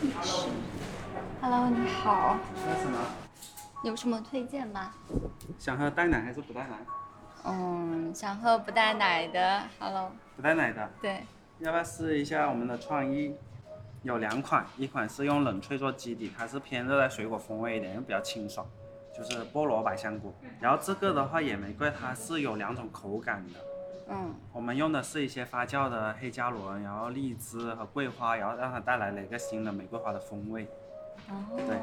是。Hello，你好，喝什么？有什么推荐吗？想喝带奶还是不带奶？嗯，想喝不带奶的。Hello，不带奶的，对，要不要试一下我们的创意？有两款，一款是用冷萃做基底，它是偏热带水果风味一点，又比较清爽，就是菠萝百香果。然后这个的话野玫瑰它是有两种口感的，嗯，我们用的是一些发酵的黑加仑，然后荔枝和桂花，然后让它带来了一个新的玫瑰花的风味。哦，对。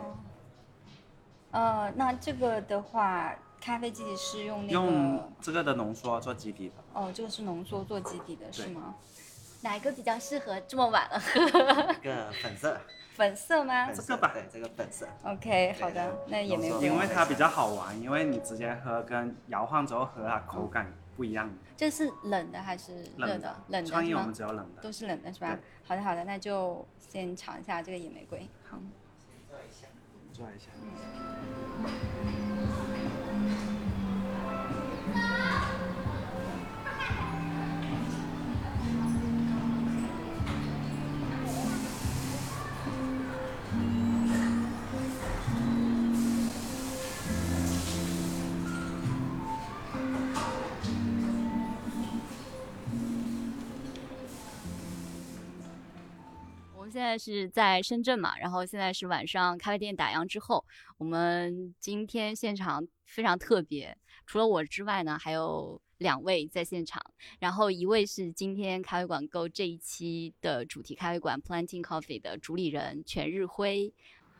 呃，那这个的话，咖啡基底是用那个用，这个的浓缩做基底的，哦，这个是浓缩做基底的，是吗？哪一个比较适合这么晚了喝？这个粉色，粉色吗这个吧对，这个粉色。？OK，好的，那也没有浓缩因为它比较好玩，因为你直接喝跟摇晃之后喝它口感不一样。这是冷的还是热冷的？冷的是吗创意我们？只有冷的。都是冷的是吧？好的好的，那就先尝一下这个野玫瑰。好，转一下。现在是在深圳嘛，然后现在是晚上咖啡店打烊之后，我们今天现场非常特别，除了我之外呢，还有两位在现场，然后一位是今天咖啡馆购这一期的主题咖啡馆 Planting Coffee 的主理人全日辉。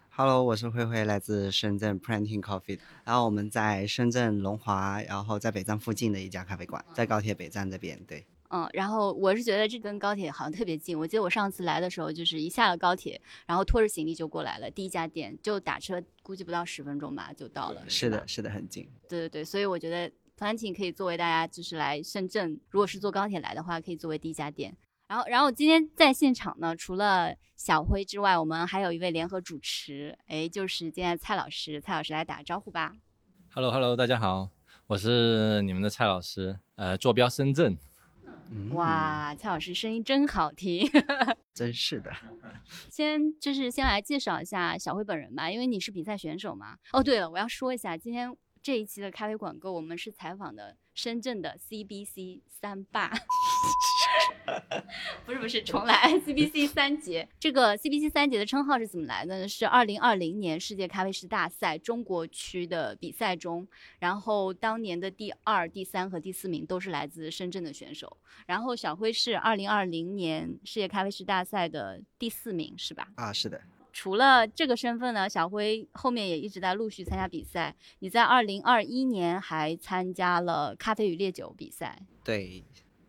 Hello，我是慧慧，来自深圳 Planting Coffee。然后我们在深圳龙华，然后在北站附近的一家咖啡馆，在高铁北站这边。对，嗯，然后我是觉得这跟高铁好像特别近。我记得我上次来的时候，就是一下了高铁，然后拖着行李就过来了，第一家店就打车，估计不到十分钟吧就到了。是的，是的，很近。对对对，所以我觉得 Planting 可以作为大家就是来深圳，如果是坐高铁来的话，可以作为第一家店。然后，然后今天在现场呢，除了小辉之外，我们还有一位联合主持，哎，就是今天蔡老师。蔡老师来打个招呼吧。Hello Hello，大家好，我是你们的蔡老师，呃，坐标深圳。嗯，哇，蔡老师声音真好听。真是的。先就是先来介绍一下小辉本人吧，因为你是比赛选手嘛。哦，对了，我要说一下，今天这一期的咖啡馆购，我们是采访的深圳的 CBC 三霸，不是不是，重来 CBC 三杰。这个 CBC 三杰的称号是怎么来的呢？是二零二零年世界咖啡师大赛中国区的比赛中，然后当年的第二、第三和第四名都是来自深圳的选手。然后小辉是二零二零年世界咖啡师大赛的第四名，是吧？啊，是的。除了这个身份呢，小辉后面也一直在陆续参加比赛。你在二零二一年还参加了咖啡与烈酒比赛，对，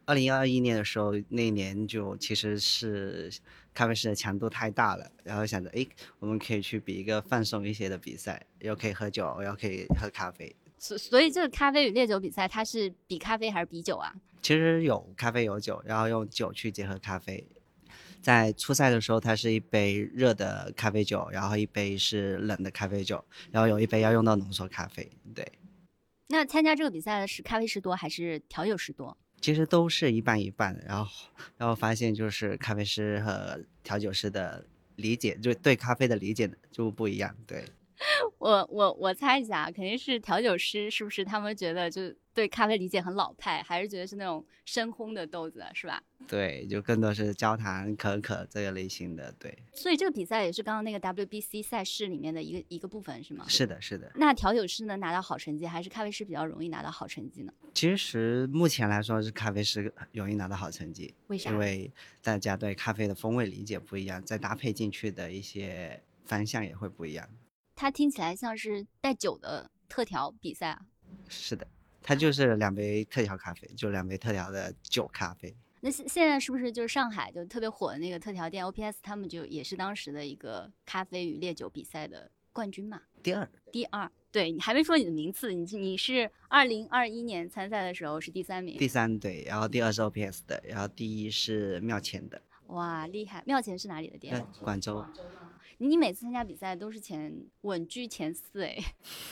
二零二一年的时候，那一年就其实是咖啡师的强度太大了，然后想着，诶，我们可以去比一个放松一些的比赛，又可以喝酒，又可以喝咖啡。所所以这个咖啡与烈酒比赛，它是比咖啡还是比酒啊？其实有咖啡有酒，然后用酒去结合咖啡。在初赛的时候，它是一杯热的咖啡酒，然后一杯是冷的咖啡酒，然后有一杯要用到浓缩咖啡。对，那参加这个比赛的是咖啡师多还是调酒师多？其实都是一半一半。然后，然后发现就是咖啡师和调酒师的理解，就对咖啡的理解就不一样。对，我我我猜一下，肯定是调酒师，是不是他们觉得就对咖啡理解很老派，还是觉得是那种深烘的豆子，是吧？对，就更多是焦糖、可可这个类型的。对，所以这个比赛也是刚刚那个 WBC 赛事里面的一个一个部分，是吗？是的，是的。那调酒师能拿到好成绩，还是咖啡师比较容易拿到好成绩呢？其实目前来说是咖啡师容易拿到好成绩，为啥？因为大家对咖啡的风味理解不一样，再搭配进去的一些方向也会不一样。它听起来像是带酒的特调比赛啊。是的，它就是两杯特调咖啡，就两杯特调的酒咖啡。那现现在是不是就是上海就特别火的那个特调店 OPS，他们就也是当时的一个咖啡与烈酒比赛的冠军嘛？第二，第二，对你还没说你的名次，你你是二零二一年参赛的时候是第三名，第三对，然后第二是 OPS 的，然后第一是庙前的，哇，厉害！庙前是哪里的店在？广州。你你每次参加比赛都是前稳居前四哎，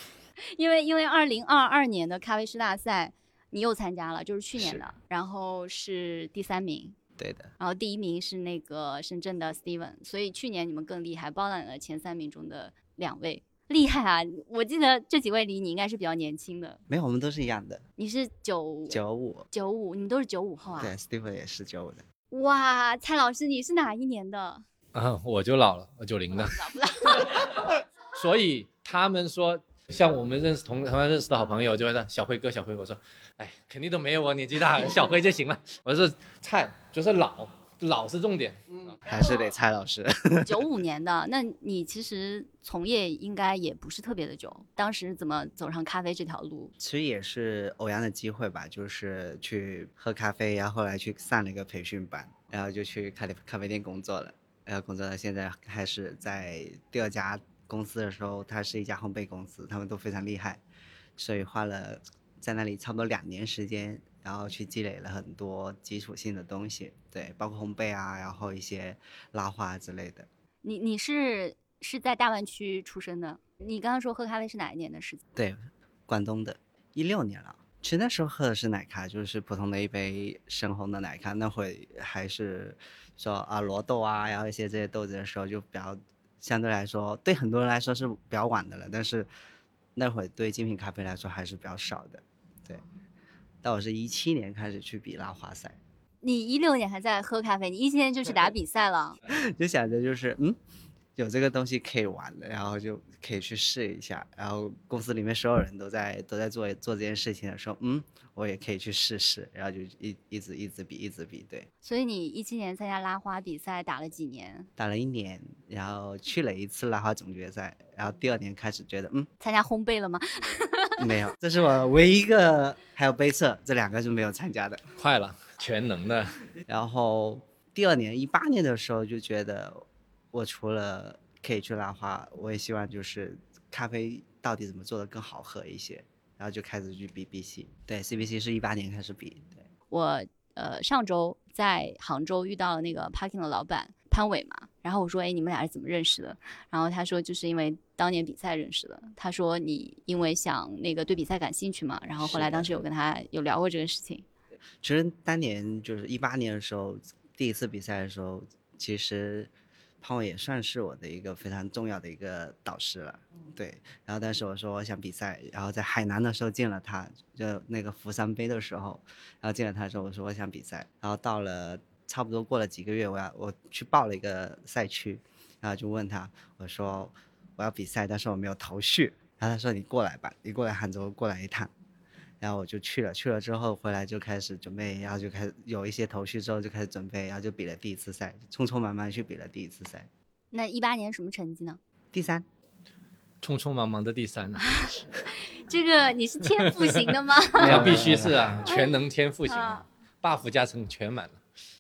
因为因为二零二二年的咖啡师大赛你又参加了，就是去年的，然后是第三名，对的。然后第一名是那个深圳的 Steven，所以去年你们更厉害，包揽了前三名中的两位，厉害啊！我记得这几位离你应该是比较年轻的，没有，我们都是一样的，你是九九五，九五，你们都是九五后啊？对，Steven 也是九五的。哇，蔡老师你是哪一年的？啊，我就老了，我九零的，老不老所以他们说，像我们认识同同样认识的好朋友，就会说小辉哥，小辉，我说，哎，肯定都没有我年纪大，小辉就行了。我说菜就是老，老是重点。还是得蔡老师。九五年的，那你其实从业应该也不是特别的久，当时怎么走上咖啡这条路？其实也是偶然的机会吧，就是去喝咖啡，然后后来去上了一个培训班，然后就去咖啡咖啡店工作了，然后工作到现在开始在第二家公司的时候，它是一家烘焙公司，他们都非常厉害，所以花了在那里差不多两年时间，然后去积累了很多基础性的东西，对，包括烘焙啊，然后一些拉花之类的。你你是是在大湾区出生的？你刚刚说喝咖啡是哪一年的事情？对，广东的，一六年了。其实那时候喝的是奶咖，就是普通的一杯深红的奶咖。那会还是说啊罗豆啊，然后一些这些豆子的时候，就比较相对来说，对很多人来说是比较晚的了。但是那会对精品咖啡来说还是比较少的。对，但我是一七年开始去比拉花赛，你一六年还在喝咖啡，你一七年就去打比赛了。就想着就是嗯，有这个东西可以玩的，然后就可以去试一下。然后公司里面所有人都在都在做做这件事情的时候，嗯，我也可以去试试。然后就一一直一直比一直比，对，所以你一七年参加拉花比赛打了几年？打了一年，然后去了一次拉花总决赛，然后第二年开始觉得嗯参加烘焙了吗？没有，这是我唯一一个还有杯测这两个是没有参加的。快了，全能的。然后第二年一八年的时候就觉得，我除了可以去拉花，我也希望就是咖啡到底怎么做的更好喝一些，然后就开始去比 BC。对，CBC 是一八年开始比。对，我呃上周在杭州遇到了那个 Parking 的老板潘伟嘛，然后我说，哎，你们俩是怎么认识的？然后他说，就是因为当年比赛认识的。他说你因为想那个对比赛感兴趣嘛，然后后来当时有跟他有聊过这个事情。其实当年就是一八年的时候，第一次比赛的时候，其实潘伟也算是我的一个非常重要的一个导师了。对，然后当时我说我想比赛，然后在海南的时候见了他，就那个福山杯的时候，然后见了他之后，我说我想比赛，然后到了差不多过了几个月，我要我去报了一个赛区，然后就问他，我说我要比赛，但是我没有头绪，然后他说你过来吧，你过来杭州过来一趟。然后我就去了，去了之后回来就开始准备，然后就开始有一些头绪之后就开始准备，然后就比了第一次赛，匆匆忙忙去比了第一次赛，那一八年什么成绩呢？第三。匆匆忙忙的第三啊，这个你是天赋型的吗？那必须是啊，全能天赋型啊，buff 加成全满了。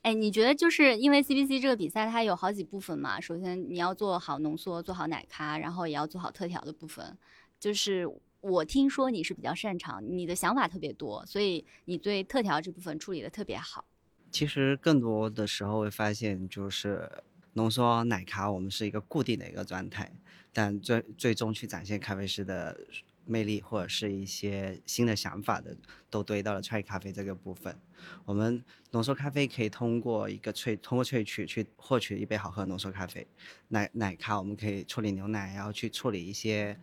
哎，你觉得就是因为 CBC 这个比赛它有好几部分嘛？首先你要做好浓缩，做好奶咖，然后也要做好特调的部分。就是我听说你是比较擅长，你的想法特别多，所以你对特调这部分处理的特别好。其实更多的时候会发现，就是浓缩奶咖，我们是一个固定的一个状态，但最最终去展现咖啡师的魅力或者是一些新的想法的，都堆到了创意咖啡这个部分。我们浓缩咖啡可以通过一个萃，通过萃取去获取一杯好喝的浓缩咖啡。奶奶咖我们可以处理牛奶，然后去处理一些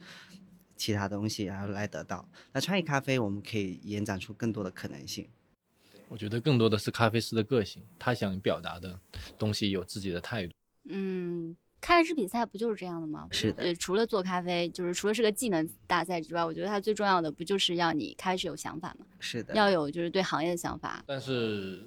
其他东西，然后来得到。那创意咖啡我们可以延展出更多的可能性。我觉得更多的是咖啡师的个性，他想表达的东西有自己的态度。嗯，咖啡师比赛不就是这样的吗？是的呃，除了做咖啡，就是除了是个技能大赛之外，我觉得它最重要的不就是要你开始有想法吗？是的，要有就是对行业的想法。但是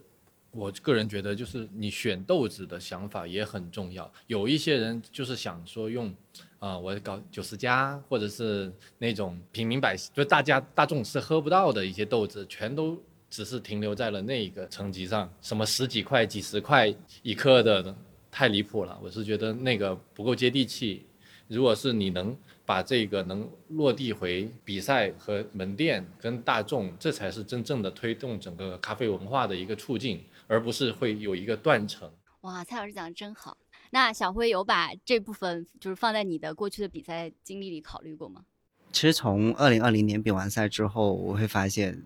我个人觉得，就是你选豆子的想法也很重要。有一些人就是想说用，啊、我搞九十加，或者是那种平民百姓，就大家大众是喝不到的一些豆子，全都只是停留在了那一个层级上，什么十几块、几十块一克的，太离谱了。我是觉得那个不够接地气。如果是你能把这个能落地回比赛和门店跟大众，这才是真正的推动整个咖啡文化的一个促进，而不是会有一个断层。哇，蔡老师讲的真好。那小辉有把这部分就是放在你的过去的比赛经历里考虑过吗？其实从二零二零年比完赛之后，我会发现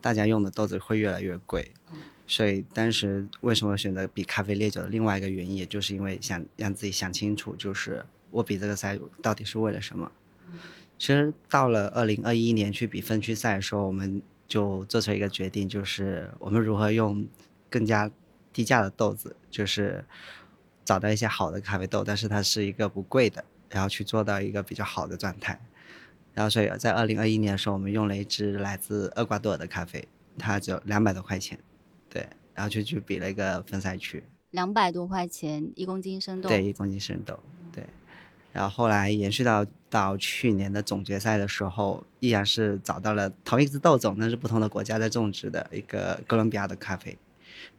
大家用的豆子会越来越贵，所以当时为什么选择比咖啡烈酒的另外一个原因，也就是因为想让自己想清楚，就是我比这个赛到底是为了什么。其实到了二零二一年去比分区赛的时候，我们就做出一个决定，就是我们如何用更加低价的豆子，就是找到一些好的咖啡豆，但是它是一个不贵的，然后去做到一个比较好的状态。然后所以在二零二一年的时候，我们用了一支来自厄瓜多尔的咖啡，它只有两百多块钱，对，然后就去比了一个分赛区，两百多块钱一公斤生豆，对，一公斤生豆，对。然后后来延续到到去年的总决赛的时候，依然是找到了同一只豆种，但是不同的国家在种植的一个哥伦比亚的咖啡，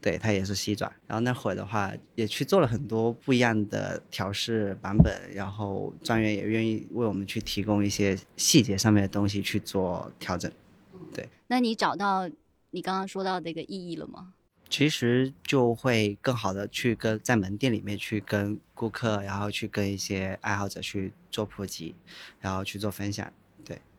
对，它也是西爪。然后那会儿的话，也去做了很多不一样的调试版本，然后专员也愿意为我们去提供一些细节上面的东西去做调整。对那你找到你刚刚说到的一个意义了吗？其实就会更好的去跟在门店里面去跟顾客，然后去跟一些爱好者去做普及，然后去做分享。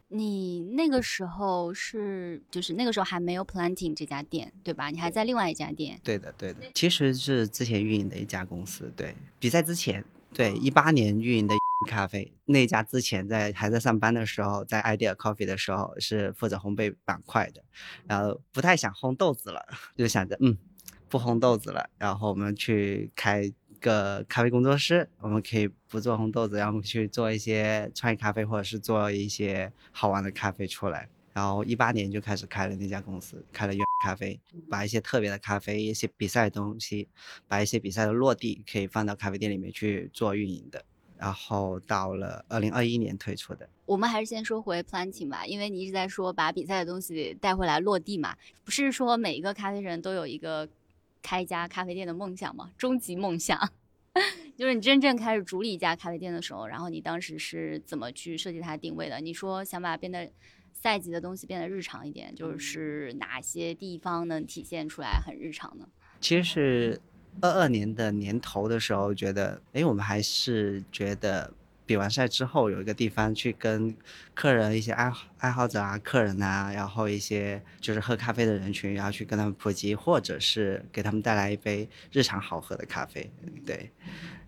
你那个时候是就是那个时候还没有 Planting 这家店，对吧？你还在另外一家店。对的，对的，其实是之前运营的一家公司。对，比赛之前，对一八年运营的咖啡那家之前在还在上班的时候，在 Idea Coffee 的时候是负责烘焙板块的，然后不太想烘豆子了，就想着嗯不烘豆子了，然后我们去开个咖啡工作室，我们可以不做红豆子，然后去做一些创意咖啡或者是做一些好玩的咖啡出来。然后一八年就开始开了那家公司，开了远咖啡，把一些特别的咖啡、一些比赛的东西，把一些比赛的落地可以放到咖啡店里面去做运营的。然后到了二零二一年推出的。我们还是先说回 Planting 吧，因为你一直在说把比赛的东西带回来落地嘛，不是说每一个咖啡人都有一个开一家咖啡店的梦想吗？终极梦想，就是你真正开始主理一家咖啡店的时候，然后你当时是怎么去设计它的定位的？你说想把变得赛级的东西变得日常一点，就是哪些地方能体现出来很日常呢？其实是二二年的年头的时候，觉得，哎，我们还是觉得比完赛之后有一个地方去跟客人、一些爱好爱好者啊、客人啊，然后一些就是喝咖啡的人群，然后去跟他们普及，或者是给他们带来一杯日常好喝的咖啡，对。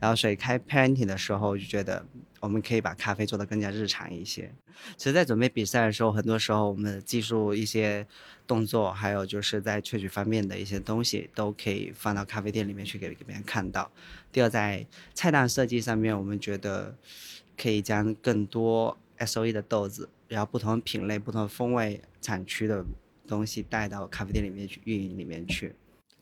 然后所以开 parenting 的时候就觉得我们可以把咖啡做得更加日常一些。其实，在准备比赛的时候，很多时候我们技术一些动作，还有就是在萃取方面的一些东西，都可以放到咖啡店里面去给给别人看到。第二，在菜单设计上面，我们觉得可以将更多 S O E 的豆子，然后不同品类、不同风味、产区的东西带到咖啡店里面去运营里面去。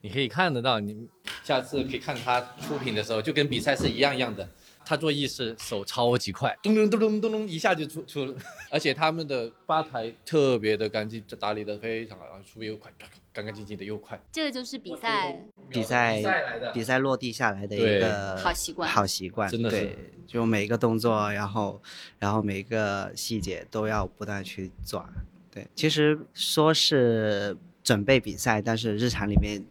你可以看得到，你下次可以看他出品的时候，就跟比赛是一样一样的。他做意式手超级快，咚咚咚咚咚咚一下就出出了，而且他们的吧台特别的干净，打理的非常好，然后出又快，干干净净的又快。这个就是比赛比赛比赛落地下来的一个好习惯，好习惯，真的是对，就每一个动作，然后然后每一个细节都要不断去抓。对，其实说是准备比赛，但是日常里面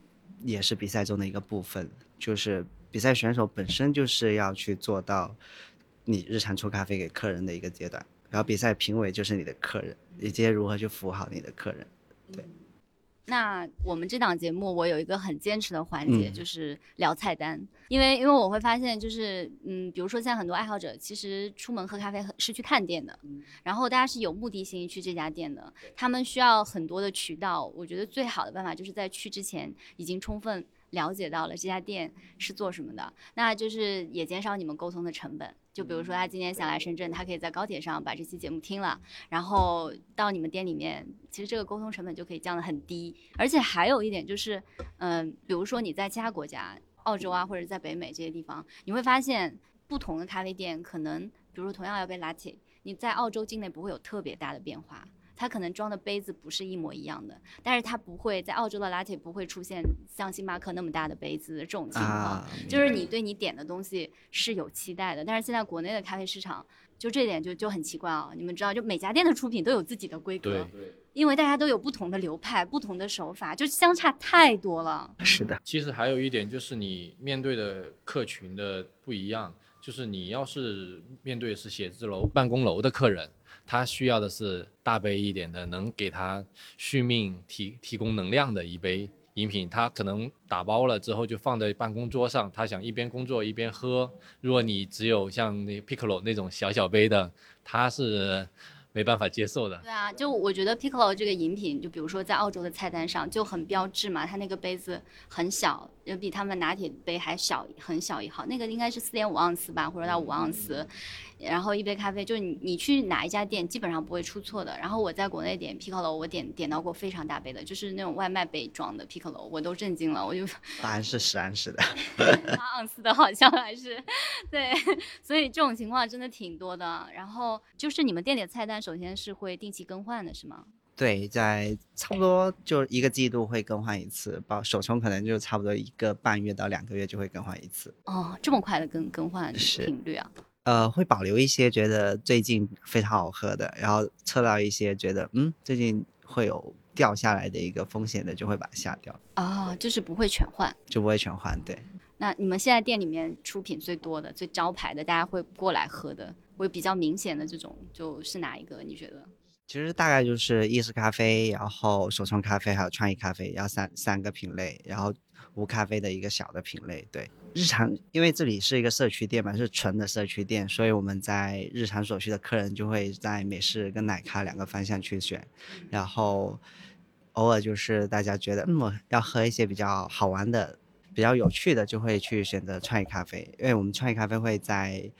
也是比赛中的一个部分，就是比赛选手本身就是要去做到你日常出咖啡给客人的一个阶段，然后比赛评委就是你的客人，以及如何去服务好你的客人。那我们这档节目，我有一个很坚持的环节，嗯就是聊菜单。因为因为我会发现，就是嗯，比如说现在很多爱好者，其实出门喝咖啡是去探店的，然后大家是有目的性去这家店的，他们需要很多的渠道。我觉得最好的办法就是在去之前已经充分了解到了这家店是做什么的，那就是也减少你们沟通的成本。就比如说他今天想来深圳，他可以在高铁上把这期节目听了，然后到你们店里面，其实这个沟通成本就可以降得很低。而且还有一点就是，嗯、比如说你在其他国家，澳洲啊或者在北美这些地方，你会发现不同的咖啡店可能，比如说同样要杯 latte，你在澳洲境内不会有特别大的变化。它可能装的杯子不是一模一样的，但是它不会在澳洲的 latte 不会出现像星巴克那么大的杯子这种情况。啊，就是你对你点的东西是有期待的，但是现在国内的咖啡市场就这点就就很奇怪啊！你们知道，就每家店的出品都有自己的规格对，，因为大家都有不同的流派、不同的手法，就相差太多了。是的，其实还有一点就是你面对的客群的不一样，就是你要是面对是写字楼、办公楼的客人，他需要的是大杯一点的，能给他续命、提提供能量的一杯饮品，他可能打包了之后就放在办公桌上，他想一边工作一边喝。如果你只有像那 Piccolo 那种小小杯的，他是没办法接受的。对啊，就我觉得 Piccolo 这个饮品，就比如说在澳洲的菜单上就很标志嘛，它那个杯子很小，就比他们拿铁杯还小，很小一号，那个应该是四点五盎司吧，或者到五盎司。然后一杯咖啡，就是你你去哪一家店，基本上不会出错的。然后我在国内点 Piccolo，我点点到过非常大杯的，就是那种外卖杯装的 Piccolo，我都震惊了，我就 答案是十盎司的。八盎司的好像还是对，所以这种情况真的挺多的。然后就是你们店里的菜单，首先是会定期更换的，是吗？对，在差不多就一个季度会更换一次，包首冲可能就差不多一个半月到两个月就会更换一次。哦，这么快的更更换频率啊？呃，会保留一些觉得最近非常好喝的，然后测到一些觉得嗯最近会有掉下来的一个风险的，就会把它下掉，哦，就是不会全换。就不会全换。对，那你们现在店里面出品最多的、最招牌的，大家会过来喝的，会比较明显的这种，就是哪一个？你觉得？其实大概就是意式咖啡，然后手冲咖啡，还有创意咖啡，然后三三个品类，然后无咖啡的一个小的品类。对，日常因为这里是一个社区店嘛，是纯的社区店，所以我们在日常所需的客人就会在美式跟奶咖两个方向去选，然后偶尔就是大家觉得嗯要喝一些比较好玩的、比较有趣的，就会去选择创意咖啡，因为我们创意咖啡会在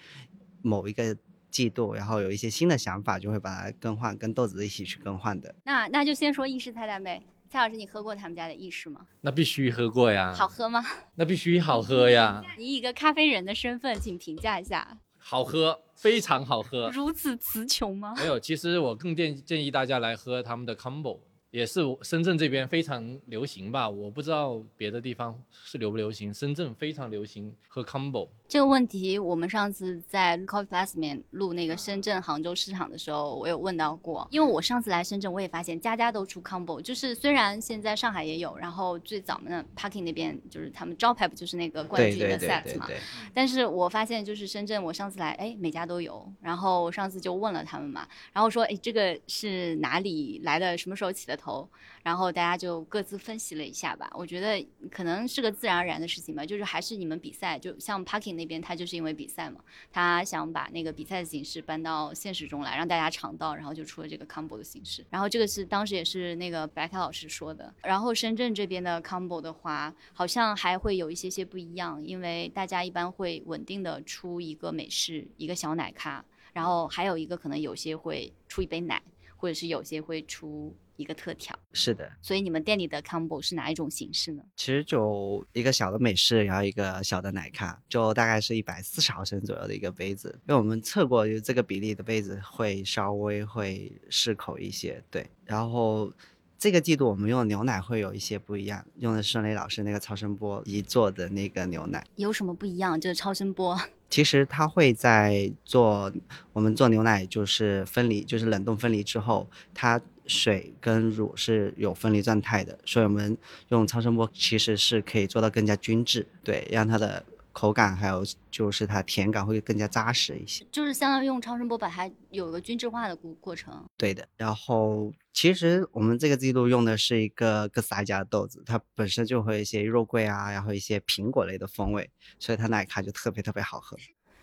某一个。季度，然后有一些新的想法，就会把它更换，跟豆子一起去更换的。那那就先说意式菜单呗。蔡老师，你喝过他们家的意式吗？那必须喝过呀。好喝吗？那必须好喝呀。你以一个咖啡人的身份，请评价一下。好喝，非常好喝。如此词穷吗？没有，其实我更建建议大家来喝他们的 combo。也是深圳这边非常流行吧，我不知道别的地方是流不流行。深圳非常流行喝 combo 这个问题，我们上次在 Coffee Plus 里面录那个深圳、杭州市场的时候，我有问到过。因为我上次来深圳，我也发现家家都出 combo，就是虽然现在上海也有，然后最早呢 Parking 那边就是他们招牌不就是那个冠军的 set 嘛？但是我发现就是深圳，我上次来，哎，每家都有。然后我上次就问了他们嘛，然后说，哎，这个是哪里来的？什么时候起的头？然后大家就各自分析了一下吧。我觉得可能是个自然而然的事情吧，就是还是你们比赛，就像 Parking 那边，他就是因为比赛嘛，他想把那个比赛的形式搬到现实中来，让大家尝到，然后就出了这个 combo 的形式。然后这个是当时也是那个白凯老师说的。然后深圳这边的 combo 的话，好像还会有一些些不一样，因为大家一般会稳定的出一个美式，一个小奶咖，然后还有一个可能有些会出一杯奶，或者是有些会出。一个特调是的，所以你们店里的 combo 是哪一种形式呢？其实就一个小的美式，然后一个小的奶咖，就大概是一百四十毫升左右的一个杯子。因为我们测过，就这个比例的杯子会稍微会适口一些。对，然后这个季度我们用的牛奶会有一些不一样，用的是孙雷老师那个超声波一做的那个牛奶。有什么不一样？就是超声波？其实它会在做我们做牛奶，就是分离，就是冷冻分离之后，它。水跟乳是有分离状态的，所以我们用超声波其实是可以做到更加均质，对，让它的口感还有就是它甜感会更加扎实一些。就是相当于用超声波把它有个均质化的过过程。对的，然后其实我们这个季度用的是一个哥斯达家的豆子，它本身就会一些肉桂啊，然后一些苹果类的风味，所以它奶咖就特别特别好喝。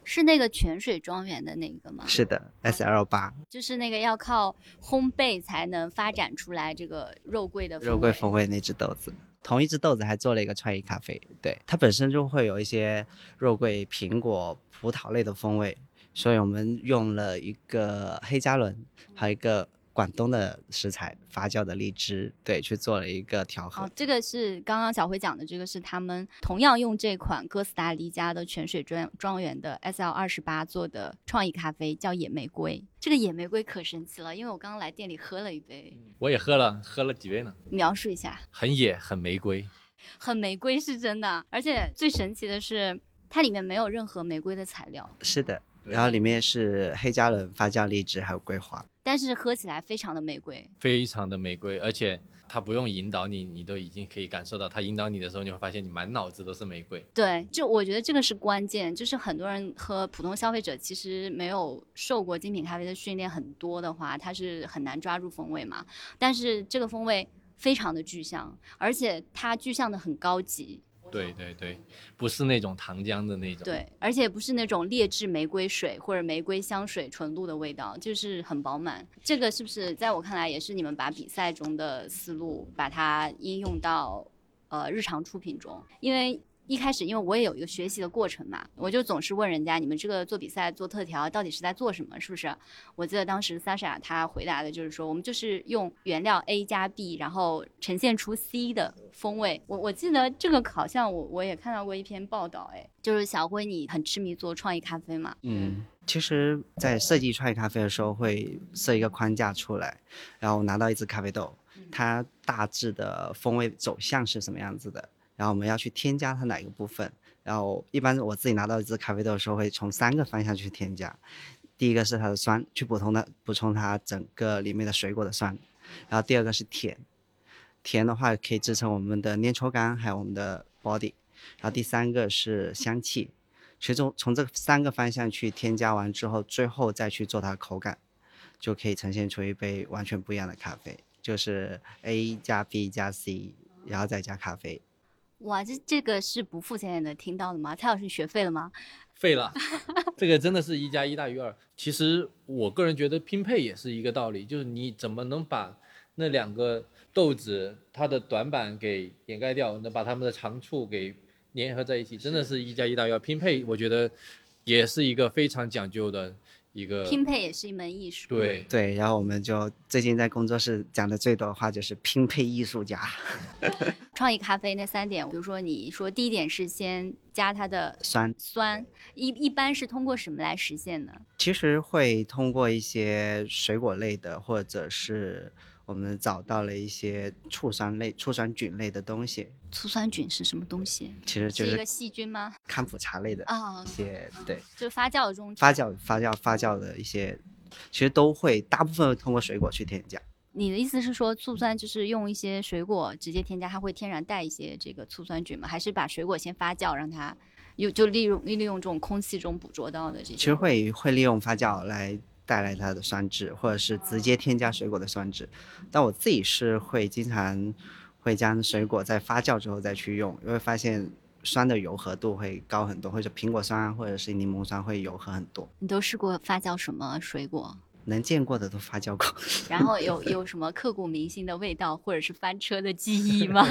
是那个泉水庄园的那个吗？是的，S L 八，就是那个要靠烘焙才能发展出来这个肉桂的肉桂风味那只豆子。同一只豆子还做了一个创意咖啡，对，它本身就会有一些肉桂、苹果、葡萄类的风味，所以我们用了一个黑加仑，还有一个。广东的食材发酵的荔枝，对，去做了一个调和。哦，这个是刚刚小辉讲的，这个是他们同样用这款哥斯达黎加的泉水庄庄园的 S L 二十八做的创意咖啡，叫野玫瑰。这个野玫瑰可神奇了，因为我刚刚来店里喝了一杯，我也喝了，喝了几杯呢？描述一下，很野，很玫瑰，很玫瑰是真的，而且最神奇的是，它里面没有任何玫瑰的材料。是的。然后里面是黑加仑发酵荔枝，还有桂花，但是喝起来非常的玫瑰，非常的玫瑰，而且它不用引导你，你都已经可以感受到，它引导你的时候，你会发现你满脑子都是玫瑰。对，就我觉得这个是关键，就是很多人和普通消费者其实没有受过精品咖啡的训练很多的话，他是很难抓住风味嘛。但是这个风味。非常的具象，而且它具象的很高级。对对对，不是那种糖浆的那种。对，而且不是那种劣质玫瑰水或者玫瑰香水纯露的味道，就是很饱满。这个是不是在我看来也是你们把比赛中的思路把它应用到呃日常出品中？因为一开始因为我也有一个学习的过程嘛，我就总是问人家你们这个做比赛做特调到底是在做什么？是不是？我记得当时 Sasha 他回答的就是说我们就是用原料 A 加 B，然后呈现出 C 的风味。我我记得这个好像我我也看到过一篇报道，哎，就是小辉你很痴迷做创意咖啡嘛？嗯，其实，在设计创意咖啡的时候，会设一个框架出来，然后拿到一支咖啡豆，它大致的风味走向是什么样子的，然后我们要去添加它哪个部分。然后一般我自己拿到一支咖啡豆的时候，会从三个方向去添加。第一个是它的酸，去补充的补充它整个里面的水果的酸。然后第二个是甜，甜的话可以支撑我们的粘稠感，还有我们的 body。然后第三个是香气，其中从从这三个方向去添加完之后，最后再去做它的口感，就可以呈现出一杯完全不一样的咖啡，就是 A 加 B 加 C，然后再加咖啡。哇，这这个是不付钱也能听到的吗？蔡老师，你学废了吗？废了，这个真的是一加一大于二。其实我个人觉得拼配也是一个道理，就是你怎么能把那两个豆子它的短板给掩盖掉，能把它们的长处给粘合在一起，真的是一加一大于二。拼配我觉得也是一个非常讲究的一个拼配也是一门艺术。对，对，然后我们就最近在工作室讲的最多的话就是拼配艺术家。创意咖啡那三点，比如说你说第一点是先加它的酸酸，一一般是通过什么来实现呢？其实会通过一些水果类的，或者是我们找到了一些醋酸类、醋酸菌类的东西，醋酸菌是什么东西？其实就是一个细菌吗？康普茶类的啊一，些，对，就发酵中发酵、发酵、发酵的一些，其实都会大部分通过水果去添加。你的意思是说，醋酸就是用一些水果直接添加，它会天然带一些这个醋酸菌吗？还是把水果先发酵，让它有就利用利用这种空气中捕捉到的这些？其实会会利用发酵来带来它的酸质，或者是直接添加水果的酸质。但我自己是会经常会将水果在发酵之后再去用，因为发现酸的柔和度会高很多，或者苹果酸啊或者是柠檬酸会柔和很多。你都试过发酵什么水果？能见过的都发酵过。然后有 有什么刻骨铭心的味道，或者是翻车的记忆吗？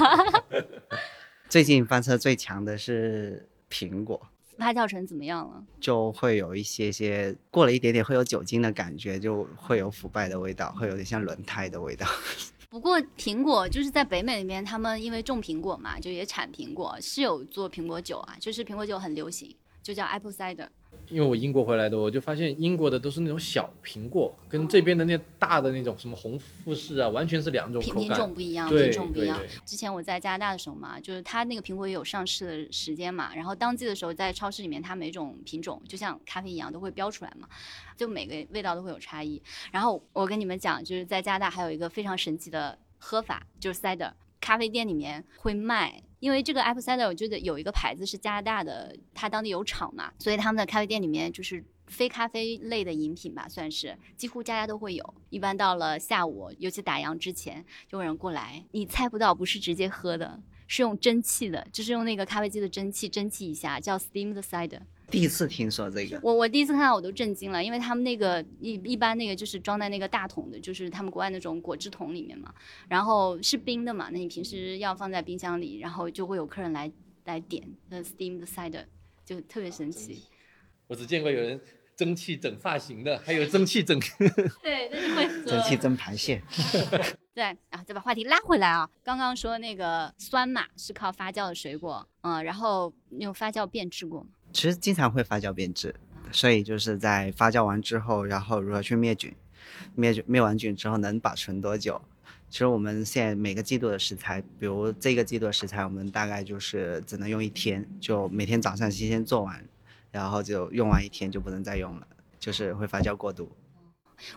最近翻车最强的是苹果，发酵成怎么样了？就会有一些些过了一点点会有酒精的感觉，就会有腐败的味道，会有点像轮胎的味道。不过苹果就是在北美那边，他们因为种苹果嘛，就也产苹果，是有做苹果酒啊，就是苹果酒很流行，就叫 apple cider。因为我英国回来的，我就发现英国的都是那种小苹果，跟这边的那大的那种什么红富士啊，完全是两种品品口感。种不一样，品种不一样。之前我在加拿大的时候嘛，就是它那个苹果也有上市的时间嘛，然后当季的时候在超市里面，它每种品种就像咖啡一样都会标出来嘛，就每个味道都会有差异。然后我跟你们讲，就是在加拿大还有一个非常神奇的喝法，就是 cider，咖啡店里面会卖。因为这个 apple cider，我觉得有一个牌子是加拿大的，它当地有厂嘛，所以他们的咖啡店里面就是非咖啡类的饮品吧，算是几乎家家都会有。一般到了下午，尤其打烊之前，就有人过来，你猜不到，不是直接喝的，是用蒸汽的，就是用那个咖啡机的蒸汽蒸汽一下，叫 steamed cider。第一次听说这个，我我第一次看到我都震惊了，因为他们那个一一般那个就是装在那个大桶的，就是他们国外那种果汁桶里面嘛，然后是冰的嘛，那你平时要放在冰箱里，然后就会有客人来来点那 steamed cider，就特别神奇。我只见过有人蒸汽整发型的，还有蒸汽整。对，那是会喝蒸汽蒸螃蟹。对，啊，再把话题拉回来啊。刚刚说那个酸嘛是靠发酵的水果，嗯，然后用发酵变质过吗？其实经常会发酵变质，所以就是在发酵完之后，然后如何去灭菌，灭菌灭完菌之后能保存多久？其实我们现在每个季度的食材，比如这个季度的食材，我们大概就是只能用一天，就每天早上新鲜做完，然后就用完一天就不能再用了，就是会发酵过度。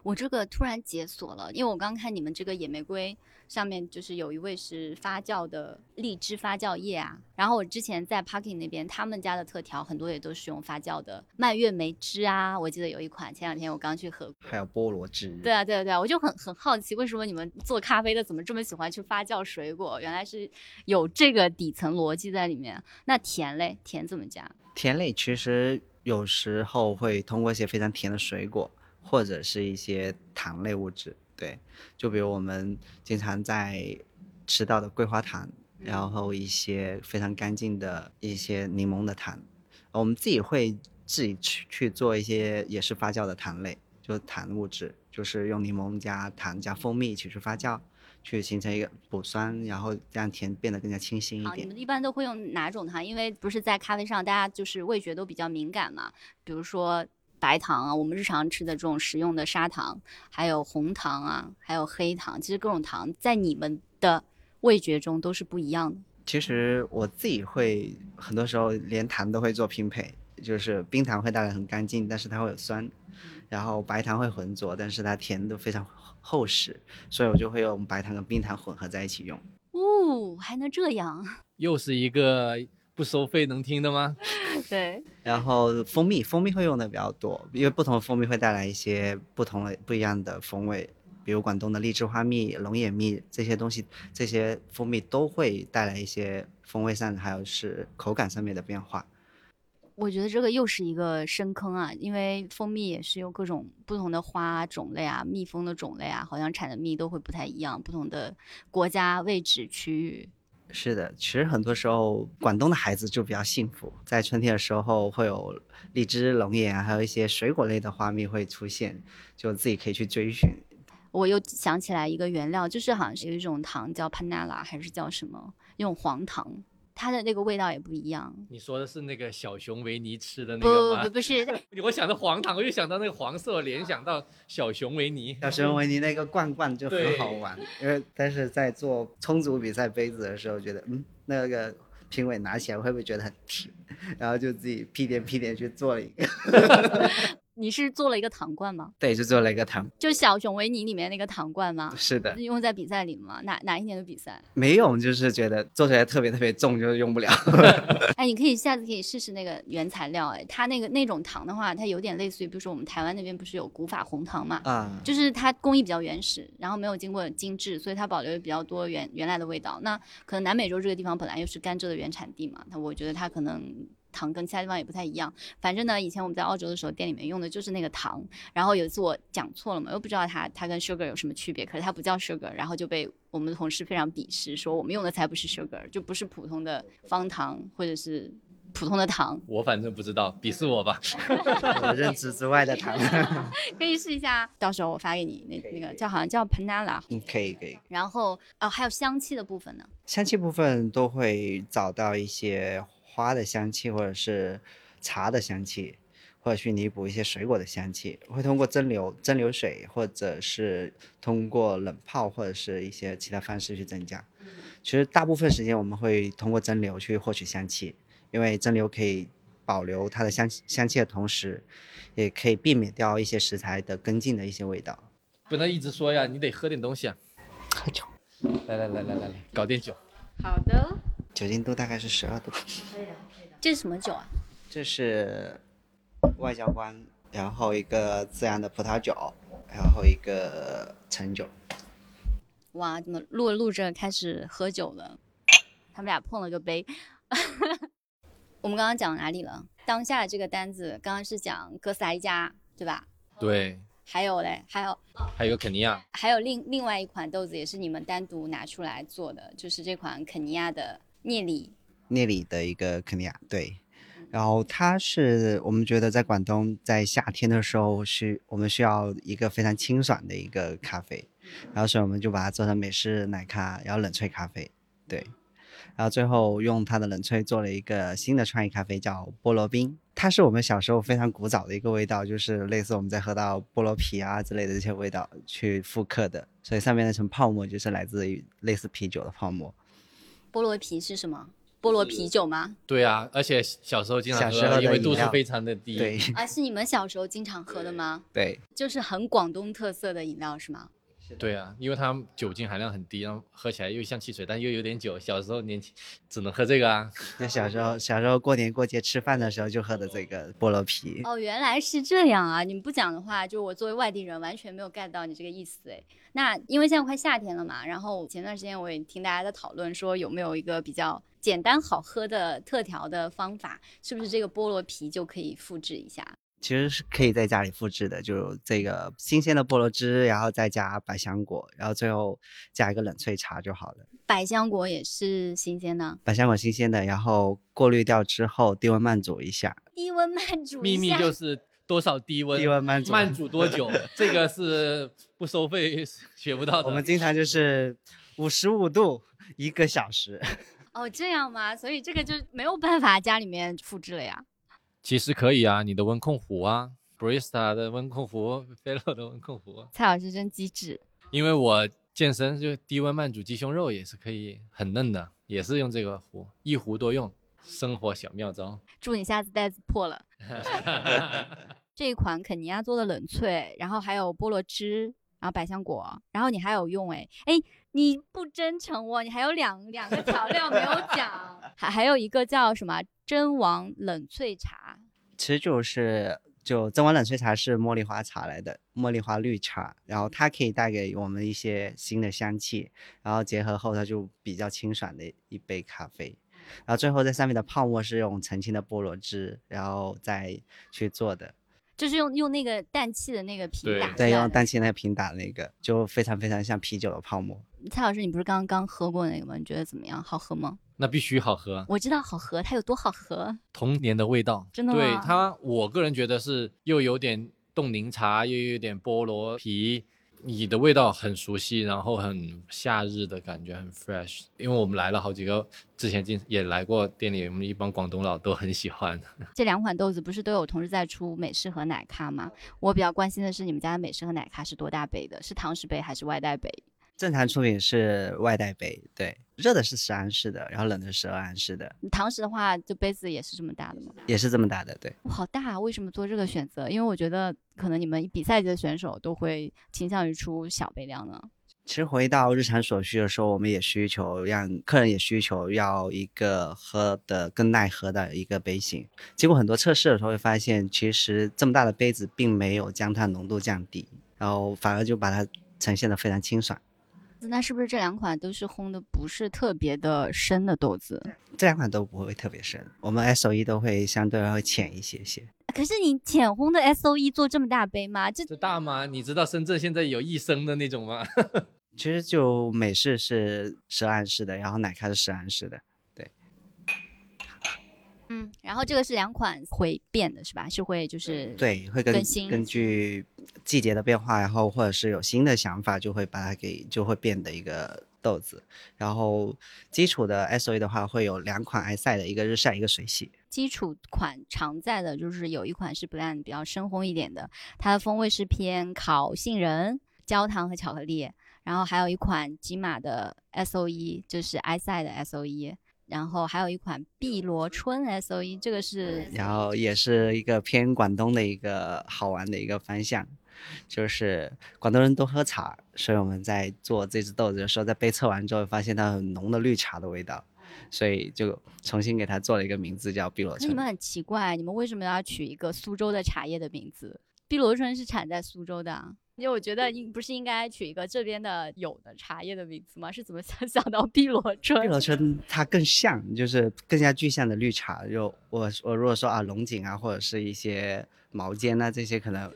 我这个突然解锁了，因为我刚看你们这个野玫瑰上面就是有一位是发酵的荔枝发酵液啊，然后我之前在 Parking 那边，他们家的特调很多也都是用发酵的蔓越莓汁啊，我记得有一款前两天我刚去喝过。还有菠萝汁。对啊，对啊，对啊，我就很很好奇，为什么你们做咖啡的怎么这么喜欢去发酵水果？原来是有这个底层逻辑在里面。那甜嘞，甜怎么加？甜类其实有时候会通过一些非常甜的水果，或者是一些糖类物质。对，就比如我们经常在吃到的桂花糖，然后一些非常干净的一些柠檬的糖，我们自己会自己去去做一些也是发酵的糖类，就是糖物质，就是用柠檬加糖加蜂蜜一起去发酵，去形成一个补酸，然后让甜变得更加清新一点，你。们一般都会用哪种糖？因为不是在咖啡上，大家就是味觉都比较敏感嘛。比如说白糖啊，我们日常吃的这种食用的砂糖，还有红糖啊，还有黑糖，其实各种糖在你们的味觉中都是不一样的。其实我自己会很多时候连糖都会做拼配，就是冰糖会带来很干净，但是它会有酸，然后白糖会浑浊，但是它甜度非常厚实，所以我就会用白糖跟冰糖混合在一起用。哦，还能这样？又是一个不收费能听的吗？对，然后蜂蜜，蜂蜜会用的比较多，因为不同的蜂蜜会带来一些不同的不一样的风味，比如广东的荔枝花蜜、龙眼蜜这些东西，这些蜂蜜都会带来一些风味上还有是口感上面的变化。我觉得这个又是一个深坑啊，因为蜂蜜也是有各种不同的花种类啊，蜜蜂的种类啊，好像产的蜜都会不太一样，不同的国家、位置、区域。是的，其实很多时候广东的孩子就比较幸福，在春天的时候会有荔枝、龙眼，还有一些水果类的花蜜会出现，就自己可以去追寻。我又想起来一个原料，就是好像是有一种糖叫 panala 还是叫什么，用黄糖，它的那个味道也不一样。你说的是那个小熊维尼吃的那个吗？不不不是，我想到黄糖，我又想到那个黄色，联想到小熊维尼。小熊维尼那个罐罐就很好玩，因为但是在做充足比赛杯子的时候，觉得嗯那个评委拿起来会不会觉得很甜，然后就自己屁颠屁颠去做了一个，你是做了一个糖罐吗？对，就做了一个糖。就小熊维尼里面那个糖罐吗？是的，用在比赛里吗？哪哪一年的比赛？没有，就是觉得做出来特别特别重，就是用不了。哎，你可以下次可以试试那个原材料。哎，它那个那种糖的话，它有点类似于，比如说我们台湾那边不是有古法红糖嘛？啊，就是它工艺比较原始，然后没有经过精致，所以它保留了比较多原原来的味道。那可能南美洲这个地方本来又是甘蔗的原产地嘛，那我觉得它可能糖跟其他地方也不太一样。反正呢，以前我们在澳洲的时候，店里面用的就是那个糖。然后有一次我讲错了嘛，又不知道它它跟 sugar 有什么区别，可是它不叫 sugar，然后就被我们的同事非常鄙视，说我们用的才不是 sugar，就不是普通的方糖或者是普通的糖。我反正不知道，鄙视我吧。我认知之外的糖。可以试一下，到时候我发给你那那个叫好像叫 panala，嗯，可以可以。然后哦还有香气的部分呢。香气部分都会找到一些花的香气，或者是茶的香气，或者去弥补一些水果的香气。会通过蒸馏、蒸馏水，或者是通过冷泡，或者是一些其他方式去增加。其实大部分时间我们会通过蒸馏去获取香气，因为蒸馏可以保留它的香香气的同时，也可以避免掉一些食材的根茎的一些味道。不能一直说呀，你得喝点东西啊。喝酒，来来来来来来，搞点酒。好的，酒精度大概是十二度。这是什么酒啊？这是外交官，然后一个自然的葡萄酒，然后一个陈酒。哇，怎么录着录着开始喝酒了？他们俩碰了个杯。我们刚刚讲哪里了？当下的这个单子，刚刚是讲哥斯达黎加，对吧？对，还有嘞，还有还有肯尼亚，还有另另外一款豆子也是你们单独拿出来做的，就是这款肯尼亚的聂里。聂里的一个肯尼亚，对。然后它是我们觉得在广东在夏天的时候是我们需要一个非常清爽的一个咖啡，然后所以我们就把它做成美式奶咖，然后冷萃咖啡，对。然后最后用它的冷萃做了一个新的创意咖啡，叫菠萝冰。它是我们小时候非常古早的一个味道，就是类似我们在喝到菠萝啤啊之类的这些味道去复刻的，所以上面那层泡沫就是来自于类似啤酒的泡沫。菠萝啤是什么？菠菠萝啤酒吗？对啊，而且小时候经常小时候喝，因为的饮料度数非常的低。对啊，是你们小时候经常喝的吗？对，就是很广东特色的饮料是吗？对啊，因为它酒精含量很低，然后喝起来又像汽水，但又有点酒。小时候年轻只能喝这个啊。那小时候小时候过年过节吃饭的时候就喝的这个菠萝啤。哦，原来是这样啊！你们不讲的话，就我作为外地人完全没有 get 到你这个意思哎。那因为现在快夏天了嘛，然后前段时间我也听大家在讨论说有没有一个比较简单好喝的特调的方法，是不是这个菠萝啤就可以复制一下？其实是可以在家里复制的，就这个新鲜的菠萝汁，然后再加百香果，然后最后加一个冷萃茶就好了。百香果也是新鲜的，百香果新鲜的，然后过滤掉之后低温慢煮一下。低温慢煮秘密就是 多少低温，低温慢煮慢煮多久，这个是不收费学不到的。我们经常就是五十五度一个小时。哦，这样吗？所以这个就没有办法家里面复制了呀。其实可以啊，你的温控壶啊，Barista 的温控壶，Fellow 的温控壶，蔡老师真机智。因为我健身就低温慢煮鸡胸肉也是可以很嫩的，也是用这个壶，一壶多用，生活小妙招。祝你下次袋子破了。这一款肯尼亚做的冷萃，然后还有菠萝汁，然后百香果，然后你还有用哎哎，你不真诚哦，你还有两两个调料没有 讲，还还有一个叫什么真王冷萃茶，其实就是就真王冷萃茶是茉莉花茶来的，茉莉花绿茶，然后它可以带给我们一些新的香气，然后结合后它就比较清爽的一杯咖啡。然后最后在上面的泡沫是用澄清的菠萝汁，然后再去做的。就是用用那个氮气的那个瓶打对，用氮气那个瓶打那个，就非常非常像啤酒的泡沫。蔡老师，你不是刚刚喝过那个吗？你觉得怎么样？好喝吗？那必须好喝，我知道好喝，它有多好喝。童年的味道。真的吗对它，我个人觉得是又有点冻柠茶，又有点菠萝啤，你的味道很熟悉，然后很夏日的感觉，很 fresh。因为我们来了好几个，之前进也来过店里，我们一帮广东佬都很喜欢。这两款豆子不是都有同时在出美式和奶咖吗？我比较关心的是你们家的美式和奶咖是多大杯的？是堂食杯还是外带杯？正常出品是外带杯，对，热的是十安士的，然后冷的是十二安士的，堂食的话，就杯子也是这么大的吗？也是这么大的，对。哇，好大啊！为什么做这个选择？因为我觉得可能你们比赛级的选手都会倾向于出小杯量呢。其实回到日常所需的时候，我们也需求让客人也需求要一个喝的更耐喝的一个杯型。经过很多测试的时候，会发现其实这么大的杯子并没有将它浓度降低，然后反而就把它呈现的非常清爽。那是不是这两款都是烘的不是特别的深的豆子？这两款都不会特别深，我们 S O E 都会相对会浅一些些。可是你浅烘的 S O E 做这么大杯吗？这这大吗？你知道深圳现在有一升的那种吗？其实就美式是十安士的，然后奶咖是十安士的。嗯，然后这个是两款会变的是吧？是会就是对，会更新根据季节的变化，然后或者是有新的想法，就会把它给就会变的一个豆子。然后基础的 S O E 的话，会有两款埃塞的，一个日晒，一个水洗。基础款常在的就是有一款是 blend 比较深烘一点的，它的风味是偏烤杏仁、焦糖和巧克力。然后还有一款吉玛的 S O E，就是埃塞的 S O E。然后还有一款碧螺春 S O E，这个是然后也是一个偏广东的一个好玩的一个方向，就是广东人都喝茶，所以我们在做这只豆子的时候，在杯测完之后，发现它很浓的绿茶的味道，所以就重新给它做了一个名字叫碧螺春。可你们很奇怪，你们为什么要取一个苏州的茶叶的名字？碧螺春是产在苏州的啊，因为我觉得应不是应该取一个这边的有的茶叶的名字吗？是怎么 想想到碧螺春？碧螺春它更像，就是更加具象的绿茶。就我我如果说啊龙井啊，或者是一些毛尖啊这些，可能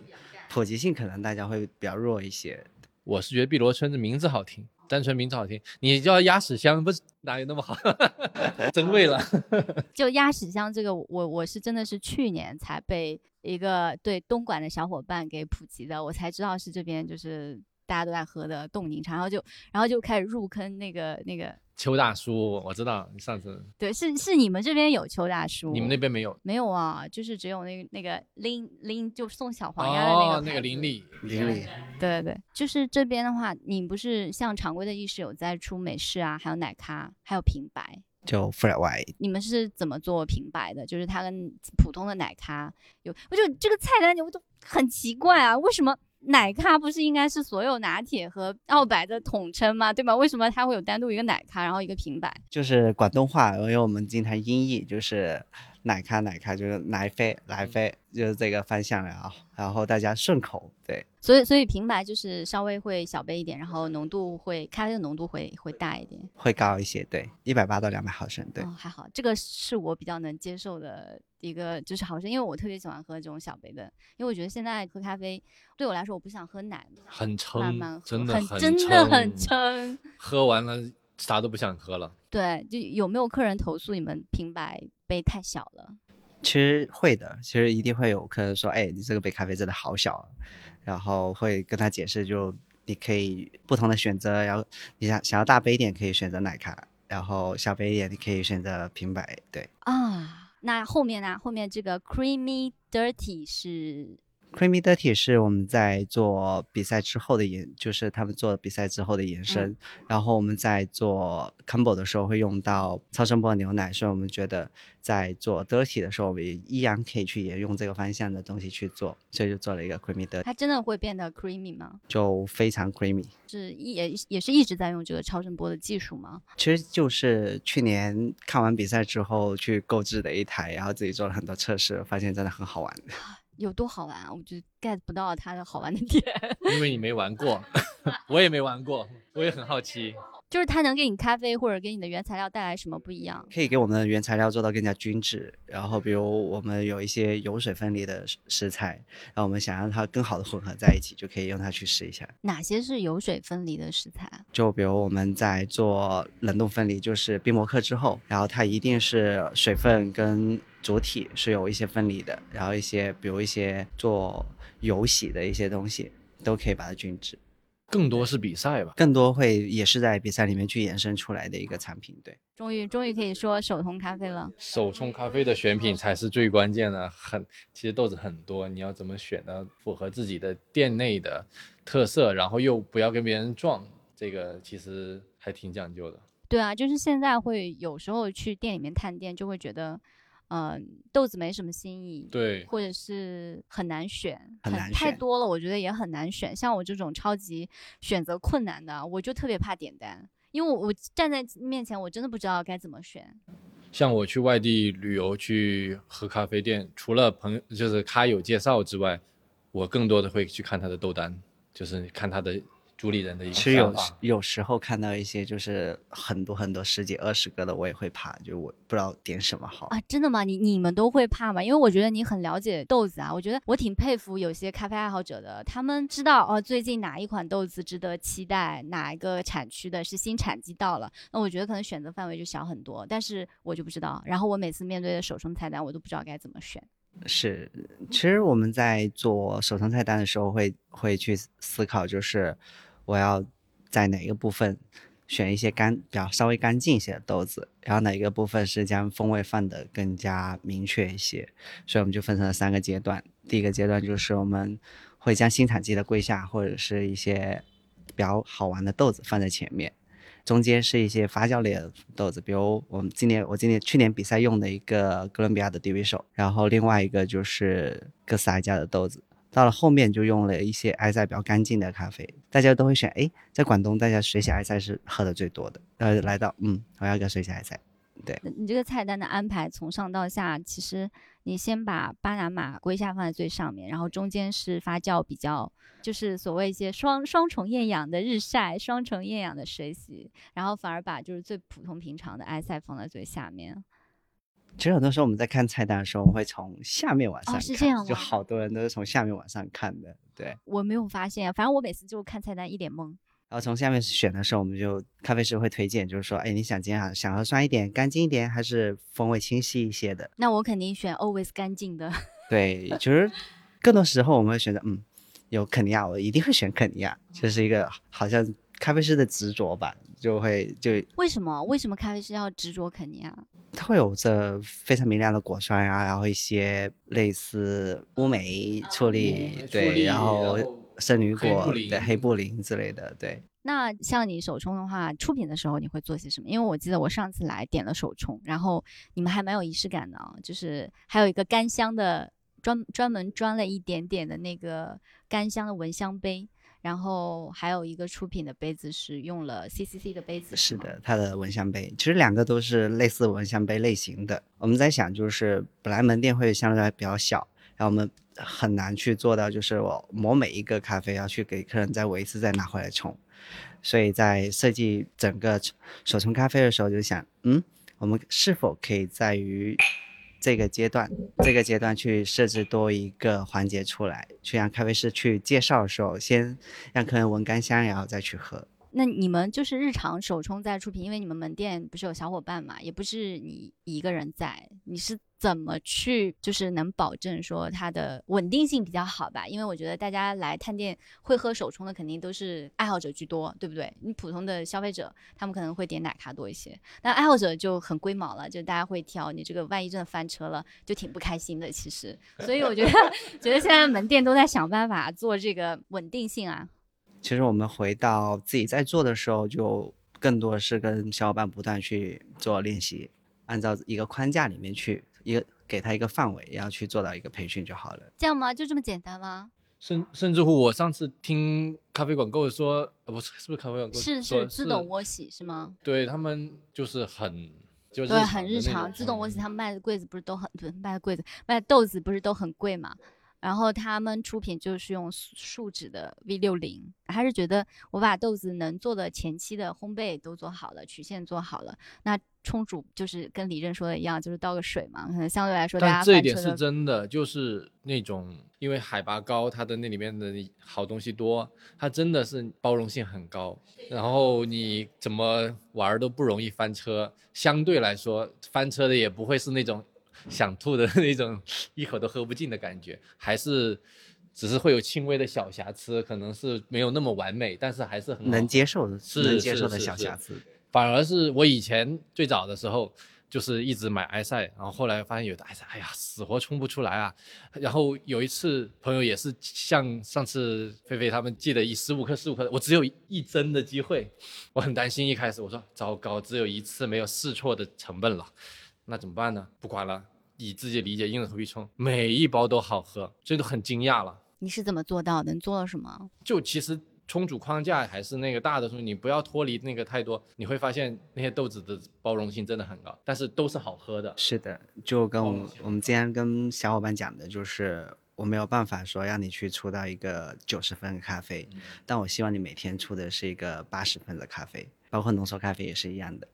普及性可能大家会比较弱一些。我是觉得碧螺春的名字好听，单纯名字好听。你叫鸭屎香，不是哪有那么好？真味了。就鸭屎香这个，我我是真的是去年才被一个对东莞的小伙伴给普及的，我才知道是这边就是大家都在喝的冻柠茶，然后就然后就开始入坑那个那个，邱大叔，我知道你上次对，是是你们这边有邱大叔，你们那边没有没有啊？就是只有那个那个拎拎就送小黄鸭的那个哦，那个林里。林里对对对，就是这边的话，你不是像常规的意式有在出美式啊，还有奶咖，还有平白，就 flat white。你们是怎么做平白的？就是它跟普通的奶咖有，我就这个菜单我都很奇怪啊，为什么奶咖不是应该是所有拿铁和澳白的统称吗？对吗？为什么它会有单独一个奶咖，然后一个平白？就是广东话，因为我们经常音译，就是奶咖奶咖，就是奶啡奶啡，就是这个方向了啊。然后大家顺口，对，所以所以平白就是稍微会小杯一点，然后浓度会咖啡的浓度会会大一点。会高一些，对，一百八到两百毫升，对。哦，还好，这个是我比较能接受的一个就是毫升，因为我特别喜欢喝这种小杯的，因为我觉得现在喝咖啡对我来说，我不想喝奶，很撑慢慢喝，真的很真的很撑，撑。喝完了啥都不想喝了。对，就有没有客人投诉你们平白杯太小了？其实会的，其实一定会有客人说，哎，你这个杯咖啡真的好小啊，然后会跟他解释，就你可以不同的选择，然后你想想要大杯一点可以选择奶咖，然后小杯一点你可以选择平白，对。啊，那后面呢？后面这个 creamy dirty 是 Creamy Dirty 是我们在做比赛之后的延，就是他们做比赛之后的延伸。然后我们在做 combo 的时候会用到超声波牛奶，所以我们觉得在做 Dirty 的时候，我们依然可以去沿用这个方向的东西去做，所以就做了一个 Creamy Dirty，它真的会变得 creamy 吗？就非常 creamy。是一也也是一直在用这个超声波的技术吗？其实就是去年看完比赛之后去购置的一台，然后自己做了很多测试，发现真的很好玩。有多好玩啊？我就 get 不到它的好玩的点。因为你没玩过，我也没玩过，我也很好奇。就是它能给你咖啡或者给你的原材料带来什么不一样？可以给我们的原材料做到更加均质。然后，比如我们有一些油水分离的食食材，然后我们想让它更好的混合在一起，就可以用它去试一下。哪些是油水分离的食材？就比如我们在做冷冻分离，就是冰膜克之后，然后它一定是水分跟主体是有一些分离的，然后一些比如一些做油洗的一些东西，都可以把它均质。更多是比赛吧，更多会也是在比赛里面去延伸出来的一个产品。对，终于终于可以说手冲咖啡了。手冲咖啡的选品才是最关键的，很其实豆子很多，你要怎么选呢？符合自己的店内的特色，然后又不要跟别人撞，这个其实还挺讲究的。对啊，就是现在会有时候去店里面探店，就会觉得。嗯，豆子没什么新意，对，或者是很难选，很难太多了，我觉得也很难选。像我这种超级选择困难的，我就特别怕点单，因为我我站在面前，我真的不知道该怎么选。像我去外地旅游去喝咖啡店，除了朋友就是咖友介绍之外，我更多的会去看他的豆单，就是看他的。主理人的一个其实有有时候看到一些就是很多很多十几二十个的，我也会怕，就我不知道点什么好啊。真的吗？你你们都会怕吗？因为我觉得你很了解豆子啊，我觉得我挺佩服有些咖啡爱好者的，他们知道哦最近哪一款豆子值得期待，哪一个产区的是新产季到了，那我觉得可能选择范围就小很多。但是我就不知道，然后我每次面对的手冲菜单，我都不知道该怎么选。是，其实我们在做手冲菜单的时候，会会去思考，就是。我要在哪个部分选一些干比较稍微干净一些的豆子，然后哪一个部分是将风味放得更加明确一些，所以我们就分成了三个阶段。第一个阶段就是我们会将新产季的桂夏或者是一些比较好玩的豆子放在前面，中间是一些发酵类的豆子，比如我们今年我今年去年比赛用的一个哥伦比亚的 Dv 手，然后另外一个就是哥斯达加的豆子。到了后面就用了一些埃塞比较干净的咖啡，大家都会选。哎，在广东，大家水洗埃塞是喝的最多的。呃，来到，嗯，我要个水洗埃塞。对，你这个菜单的安排从上到下，其实你先把巴拿马龟下放在最上面，然后中间是发酵比较，就是所谓一些双双重厌氧的日晒，双重厌氧的水洗，然后反而把就是最普通平常的埃塞放在最下面。其实很多时候我们在看菜单的时候，我们会从下面往上看，是这样就好多人都是从下面往上看的。对，我没有发现，反正我每次就看菜单一脸懵。然后从下面选的时候，我们就咖啡师会推荐，就是说，哎，你想今天想喝酸一点、干净一点，还是风味清晰一些的？那我肯定选 always 干净的。对，其实更多时候我们会选择，嗯，有肯尼亚，我一定会选肯尼亚，就是一个好像咖啡师的执着吧。就会就为什么为什么咖啡师要执着肯尼亚？它会有着非常明亮的果酸啊，然后一些类似乌梅处理，对，然后圣女果对黑布林之类的，对。那像你手冲的话，出品的时候你会做些什么？因为我记得我上次来点了手冲，然后你们还蛮有仪式感的啊，就是还有一个干香的专专门装了一点点的那个干香的蚊香杯，然后还有一个出品的杯子是用了 CCC 的杯子，是的，它的蚊香杯其实两个都是类似蚊香杯类型的。我们在想，就是本来门店会相对来比较小，然后我们很难去做到，就是我磨每一个咖啡要去给客人再围一次再拿回来冲。所以在设计整个手冲咖啡的时候，就想，嗯，我们是否可以在于这个阶段，这个阶段去设置多一个环节出来，去让咖啡师去介绍的时候，先让客人闻干香，然后再去喝。那你们就是日常手冲在出品，因为你们门店不是有小伙伴嘛，也不是你一个人在，你是怎么去就是能保证说它的稳定性比较好吧？因为我觉得大家来探店会喝手冲的肯定都是爱好者居多，对不对？你普通的消费者他们可能会点奶咖多一些，但爱好者就很龟毛了，就大家会挑你这个万一真的翻车了，就挺不开心的。其实，所以我觉得 觉得现在门店都在想办法做这个稳定性啊。其实我们回到自己在做的时候，就更多的是跟小伙伴不断去做练习，按照一个框架里面去，一个给他一个范围，然后去做到一个培训就好了。这样吗？就这么简单吗？甚甚至乎，我上次听咖啡馆购说，呃，不是，是不是咖啡馆购是是自动窝洗是吗？对他们就是很就是对，很日常。自动窝洗他们卖的柜子不是都很不是卖的柜子卖的豆子不是都很贵嘛？然后他们出品就是用树树脂的 V 六零，还是觉得我把豆子能做的前期的烘焙都做好了，曲线做好了，那冲煮就是跟李振说的一样，就是倒个水嘛，可能相对来说大家但这一点是真的，就是那种因为海拔高，它的那里面的好东西多，它真的是包容性很高。然后你怎么玩儿都不容易翻车，相对来说翻车的也不会是那种想吐的 那种一口都喝不进的感觉，还是只是会有轻微的小瑕疵，可能是没有那么完美，但是还是很能接受的，是能接受的小瑕疵。反而是我以前最早的时候，就是一直买埃塞，然后后来发现有的埃塞，哎呀，死活冲不出来啊。然后有一次朋友也是像上次菲菲他们寄的一十五克、十五克，我只有一针的机会，我很担心。一开始我说糟糕，只有一次没有试错的成本了，那怎么办呢？不管了，以自己理解硬着头皮冲，每一包都好喝，这都很惊讶了。你是怎么做到的？你做了什么？就其实冲煮框架还是那个大的时候，你不要脱离那个太多，你会发现那些豆子的包容性真的很高，但是都是好喝的。是的，就跟我们哦我们今天跟小伙伴讲的，就是我没有办法说让你去出到一个九十分的咖啡，但我希望你每天出的是一个八十分的咖啡，包括浓缩咖啡也是一样的。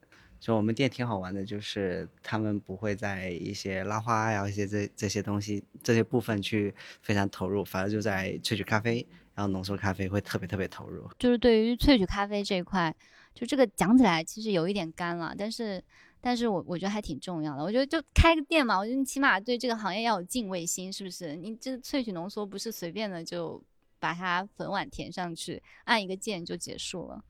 就我们店挺好玩的，就是他们不会在一些拉花呀、一些这这些东西这些部分去非常投入，反而就在萃取咖啡，然后浓缩咖啡会特别特别投入。就是对于萃取咖啡这一块，就这个讲起来其实有一点干了，但是，但是我我觉得还挺重要的。我觉得就开个店嘛，我觉得你起码对这个行业要有敬畏心，是不是？你这萃取浓缩不是随便的就把它粉碗填上去，按一个键就结束了。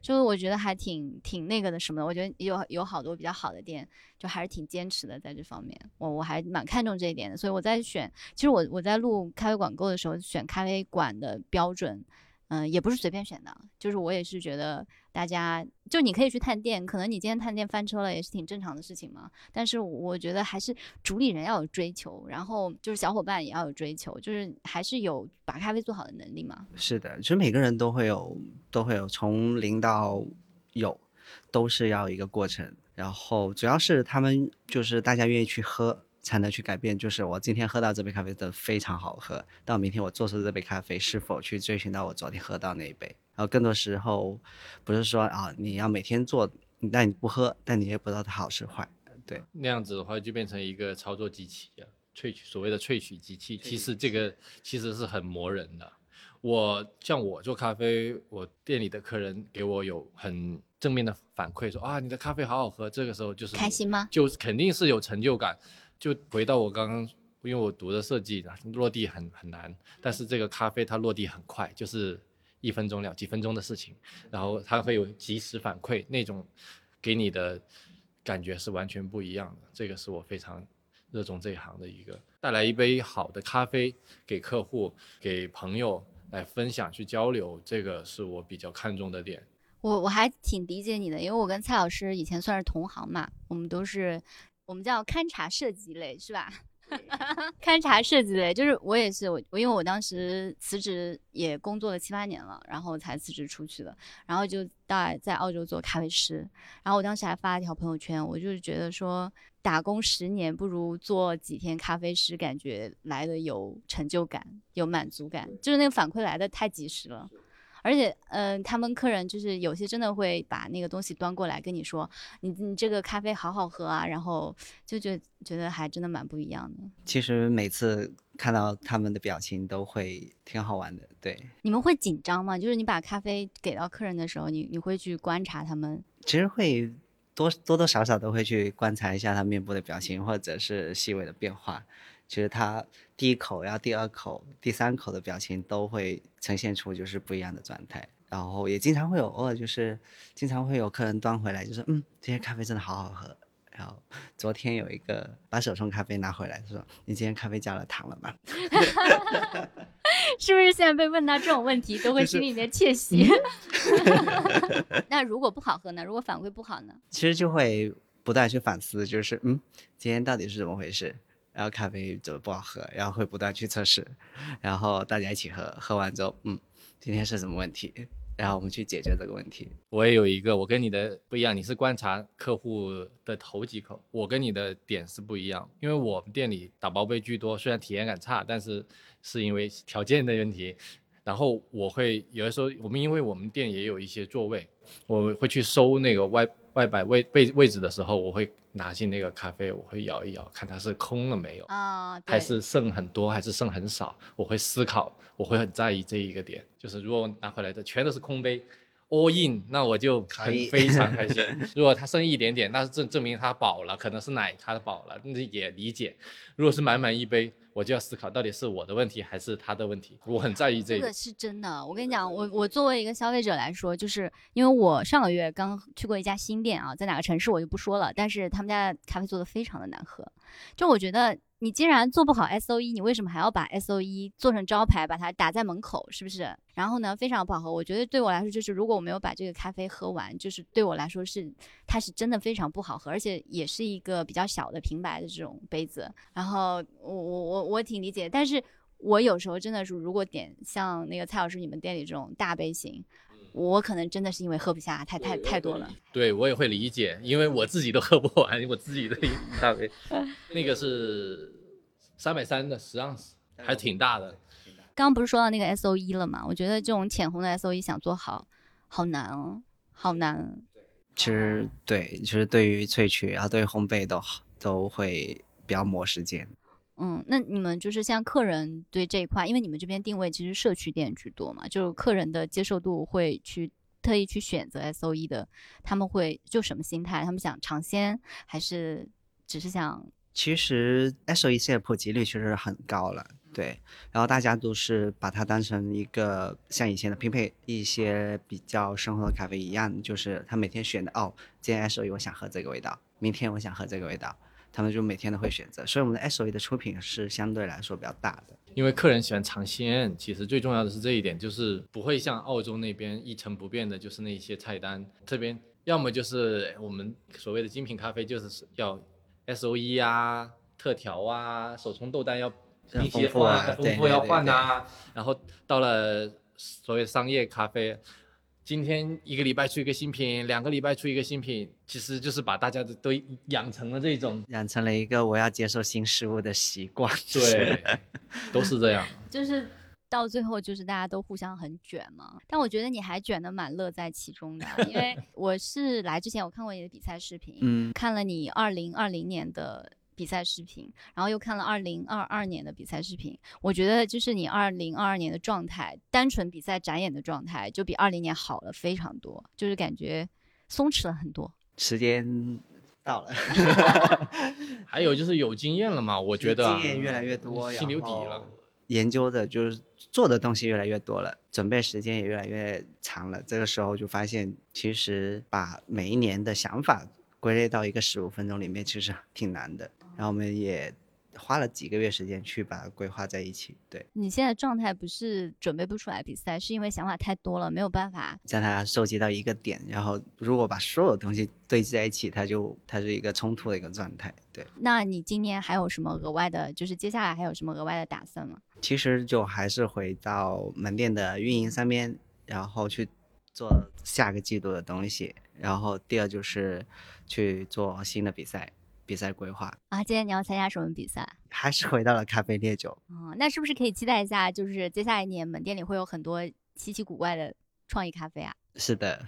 就是我觉得还挺挺那个的什么的，我觉得有有好多比较好的店，就还是挺坚持的在这方面，我我还蛮看重这一点的，所以我在选，其实我我在录咖啡馆购的时候选咖啡馆的标准，嗯，也不是随便选的，就是我也是觉得大家就你可以去探店，可能你今天探店翻车了也是挺正常的事情嘛。但是我觉得还是主理人要有追求，然后就是小伙伴也要有追求，就是还是有把咖啡做好的能力嘛。是的，其实每个人都会有，都会有从零到有，都是要一个过程。然后主要是他们就是大家愿意去喝，才能去改变。就是我今天喝到这杯咖啡真的非常好喝，到明天我做出这杯咖啡是否去追寻到我昨天喝到那一杯？然后更多时候不是说啊你要每天做，但你不喝，但你也不知道它好是坏。对，那样子的话，就变成一个操作机器啊，萃取所谓的萃取机器，其实这个其实是很磨人的。我像我做咖啡，我店里的客人给我有很正面的反馈，说啊你的咖啡好好喝，这个时候就是开心吗？就是肯定是有成就感。就回到我刚刚，因为我读的设计，落地很很难，但是这个咖啡它落地很快，就是一分钟了几分钟的事情，然后它会有及时反馈，那种给你的感觉是完全不一样的。这个是我非常热衷这一行的一个，带来一杯好的咖啡给客户、给朋友，来分享、去交流，这个是我比较看重的点。我我还挺理解你的，因为我跟蔡老师以前算是同行嘛，我们都是我们叫勘察设计类，是吧？勘察设计类，就是我也是我我因为我当时辞职也工作了七八年了，然后才辞职出去的，然后就在在澳洲做咖啡师，然后我当时还发了一条朋友圈，我就是觉得说打工十年不如做几天咖啡师，感觉来的有成就感，有满足感，就是那个反馈来的太及时了。而且，嗯、他们客人就是有些真的会把那个东西端过来跟你说，你你这个咖啡好好喝啊，然后就觉觉得还真的蛮不一样的。其实每次看到他们的表情都会挺好玩的，对。你们会紧张吗？就是你把咖啡给到客人的时候，你你会去观察他们？其实会多多多少少都会去观察一下他面部的表情，或者是细微的变化。其实他第一口，然后第二口、第三口的表情都会呈现出就是不一样的状态。然后也经常会有偶尔就是经常会有客人端回来，就是嗯，这些咖啡真的好好喝。然后昨天有一个把手冲咖啡拿回来，他说你今天咖啡加了糖了吗？是不是现在被问到这种问题，都会心里面窃 喜？那如果不好喝呢？如果反馈不好呢？其实就会不断去反思，就是嗯，今天到底是怎么回事？然后咖啡怎么不好喝？然后会不断去测试，然后大家一起喝，喝完之后，嗯，今天是什么问题？然后我们去解决这个问题。我也有一个，我跟你的不一样，你是观察客户的头几口，我跟你的点是不一样，因为我们店里打包杯居多，虽然体验感差，但是是因为条件的问题。然后我会有的时候，我们因为我们店也有一些座位，我会去收那个外外摆位位位置的时候，我会拿进那个咖啡，我会摇一摇，看它是空了没有。啊、对还是剩很多，还是剩很少，我会思考，我会很在意这一个点。就是如果我拿回来的全都是空杯，all in，那我就很可以非常开心。如果它剩一点点，那是证证明它饱了，可能是奶它饱了，那也理解。如果是满满一杯，我就要思考到底是我的问题还是他的问题，我很在意这个。这个是真的。我跟你讲，我我作为一个消费者来说，就是因为我上个月刚去过一家新店啊，在哪个城市我就不说了，但是他们家的咖啡做的非常的难喝。就我觉得，你既然做不好 S O E，你为什么还要把 S O E 做成招牌，把它打在门口，是不是？然后呢，非常不好喝。我觉得对我来说，就是如果我没有把这个咖啡喝完，就是对我来说是它是真的非常不好喝，而且也是一个比较小的平白的这种杯子。然后我我我我挺理解，但是我有时候真的是，如果点像那个蔡老师你们店里这种大杯型，我可能真的是因为喝不下，太太太多了。对我也会理解，因为我自己都喝不完，我自己的一大杯，那个是三百三的十盎司，还挺大的。刚刚不是说到那个 S O E 了吗？我觉得这种浅红的 S O E 想做好，好难哦，好难。其实对，其实对于萃取，然后对于烘焙都好都会比较磨时间。嗯，那你们就是像客人对这一块，因为你们这边定位其实社区店居多嘛，就是客人的接受度会去特意去选择 S O E 的，他们会就什么心态？他们想尝鲜，还是只是想其实 S O E 现在普及率其实很高了，对，然后大家都是把它当成一个像以前的拼配一些比较生活的咖啡一样，就是他每天选的哦，今天 S O E 我想喝这个味道，明天我想喝这个味道，他们就每天都会选择，所以我们的 S O E 的出品是相对来说比较大的。因为客人喜欢尝鲜，其实最重要的是这一点，就是不会像澳洲那边一成不变的，就是那些菜单。这边要么就是我们所谓的精品咖啡，就是要 S O E 啊、特调啊、手冲豆单要要一些换，丰富要换啊。然后到了所谓商业咖啡，今天一个礼拜出一个新品，两个礼拜出一个新品，其实就是把大家都都养成了这种，养成了一个我要接受新事物的习惯。对，都是这样。就是到最后就是大家都互相很卷嘛。但我觉得你还卷的蛮乐在其中的，因为我是来之前我看过你的比赛视频，嗯，看了你二零二零年的。比赛视频，然后又看了二零二二年的比赛视频，我觉得就是你二零二二年的状态，单纯比赛展演的状态，就比二零年好了非常多，就是感觉松弛了很多。时间到了，还有就是有经验了嘛，我觉得啊经验越来越多，心有底了。研究的就是做的东西越来越多了，准备时间也越来越长了。这个时候就发现，其实把每一年的想法归类到一个十五分钟里面，其实挺难的。然后我们也花了几个月时间去把它规划在一起。对，你现在状态不是准备不出来比赛，是因为想法太多了，没有办法。将它收集到一个点，然后如果把所有东西堆积在一起，它就它是一个冲突的一个状态。对，那你今年还有什么额外的？就是接下来还有什么额外的打算吗？其实就还是回到门店的运营上面，然后去做下个季度的东西。然后第二就是去做新的比赛，比赛规划。啊，今天你要参加什么比赛？还是回到了咖啡烈酒。哦，那是不是可以期待一下？就是接下来一年门店里会有很多稀奇古怪的创意咖啡啊？是的，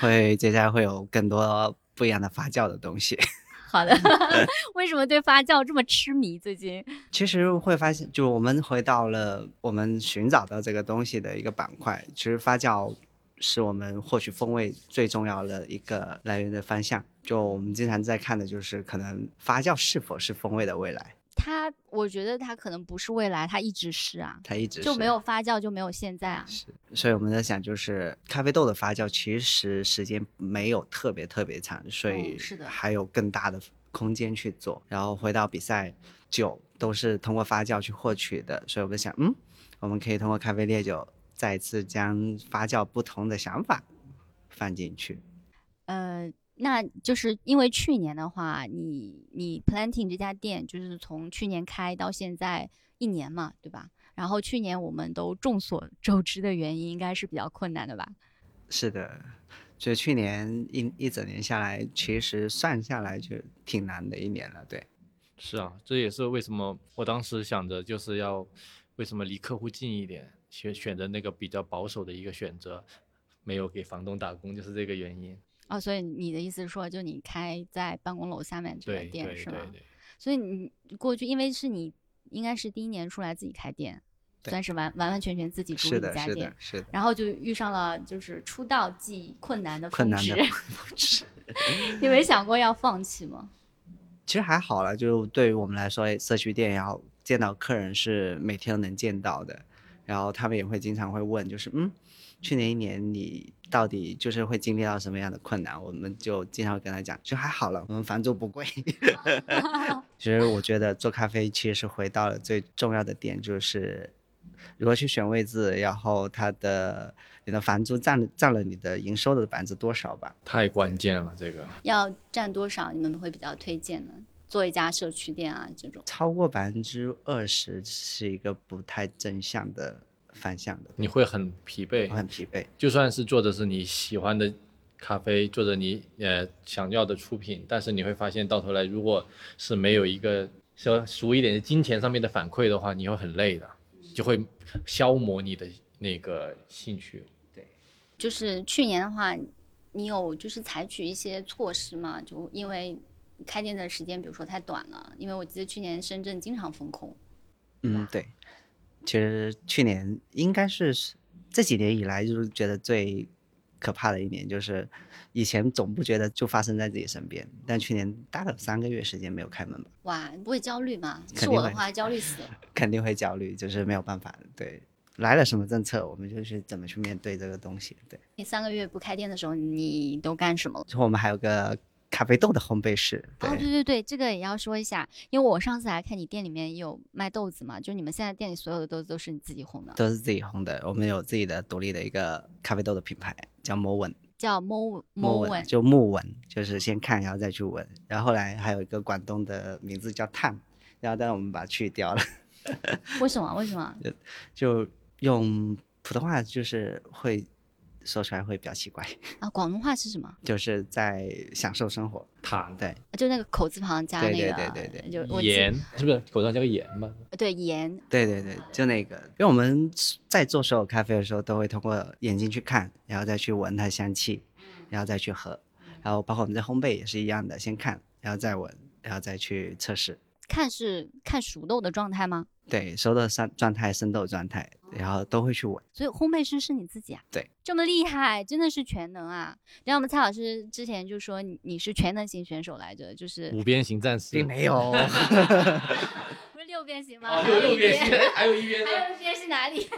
会接下来会有更多不一样的发酵的东西。好的，为什么对发酵这么痴迷？最近其实会发现，就我们回到了我们寻找到这个东西的一个板块。其实发酵是我们获取风味最重要的一个来源的方向。就我们经常在看的就是，可能发酵是否是风味的未来？它，我觉得它可能不是未来，它一直是啊，它一直就没有发酵就没有现在啊。是，所以我们在想，就是咖啡豆的发酵其实时间没有特别特别长，所以哦是的还有更大的空间去做。然后回到比赛，酒都是通过发酵去获取的，所以我们想，嗯，我们可以通过咖啡烈酒再次将发酵不同的想法放进去。呃，那就是因为去年的话，你你 Planting 这家店就是从去年开到现在一年嘛，对吧？然后去年我们都众所 周知的原因，应该是比较困难的吧？是的，所以去年一一整年下来，其实算下来就挺难的一年了。对，是啊，这也是为什么我当时想着就是要为什么离客户近一点，选选择那个比较保守的一个选择，没有给房东打工，就是这个原因。哦，所以你的意思是说，就你开在办公楼下面这个店是吗？对对，所以你过去，因为是你应该是第一年出来自己开店，算是完完完全全自己独立是的，一家店是的，，是的。然后就遇上了就是出道即困难的困峰难的值 你没想过要放弃吗？其实还好了，就对于我们来说，社区店要见到客人是每天都能见到的，然后他们也会经常会问，就是嗯，去年一年你到底就是会经历到什么样的困难？我们就经常会跟他讲，就还好了，我们房租不贵。其实我觉得做咖啡其实是回到了最重要的点，就是如何去选位置，然后它的你的房租占占了你的营收的百分之多少吧。太关键了，这个要占多少？你们会比较推荐呢？做一家社区店啊，这种超过百分之二十是一个不太正向的方向的，你会很疲惫，很疲惫。就算是做的是你喜欢的咖啡，做着你呃想要的出品，但是你会发现到头来，如果是没有一个说俗一点的金钱上面的反馈的话，你会很累的，就会消磨你的那个兴趣。对就是去年的话，你有就是采取一些措施嘛？就因为开店的时间，比如说太短了，因为我记得去年深圳经常封控。嗯，对。其实去年应该是这几年以来，就是觉得最可怕的一年，就是以前总不觉得就发生在自己身边，但去年大概有三个月时间没有开门吧，哇，你不会焦虑吗？是我的话，焦虑死了。肯定会焦虑，就是没有办法。对，来了什么政策，我们就是怎么去面对这个东西。对，你三个月不开店的时候，你都干什么了？之后我们还有个咖啡豆的烘焙室，哦，对对对，这个也要说一下，因为我上次来看你店里面也有卖豆子嘛，就你们现在店里所有的豆子都是你自己烘的，都是自己烘的。我们有自己的独立的一个咖啡豆的品牌，叫 Mo 稳叫 Mo Mo Mo 就木纹，就是先看然后再去闻。然后后来还有一个广东的名字叫碳，然后但是我们把它去掉了，为什么？为什么？就用普通话就是会说出来会比较奇怪，啊，广东话是什么？就是在享受生活。糖对，就那个口字旁加那对个，对对对对就盐是不是口上加个盐嘛？对盐，对对对，就那个，因为我们在做所有咖啡的时候，都会通过眼睛去看，然后再去闻它香气，然后再去喝，然后包括我们在烘焙也是一样的，先看，然后再闻，然后再去测试。看是看熟豆的状态吗？对，收的三状态、生豆状态，然后都会去闻。所以烘焙师是你自己啊？对，这么厉害，真的是全能啊！然后我们蔡老师之前就说你你是全能型选手来着，就是五边形战士并没有，不是六边形吗？哦，有六六边形，，还有一边呢，还有一边是哪里？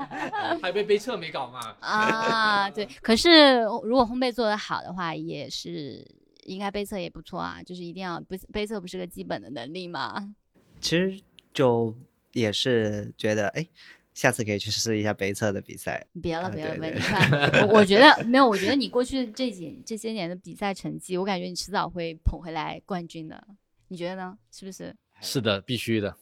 还被杯测没搞嘛？啊，对。可是如果烘焙做得好的话，也是应该杯测也不错啊，就是一定要不杯测不是个基本的能力吗？其实就也是觉得，哎，下次可以去试一下北测的比赛。别了啊别了别了，对对你看，我我觉得没有，我觉得你过去这几这些年的比赛成绩，我感觉你迟早会捧回来冠军的，你觉得呢？是不是？是的，必须的，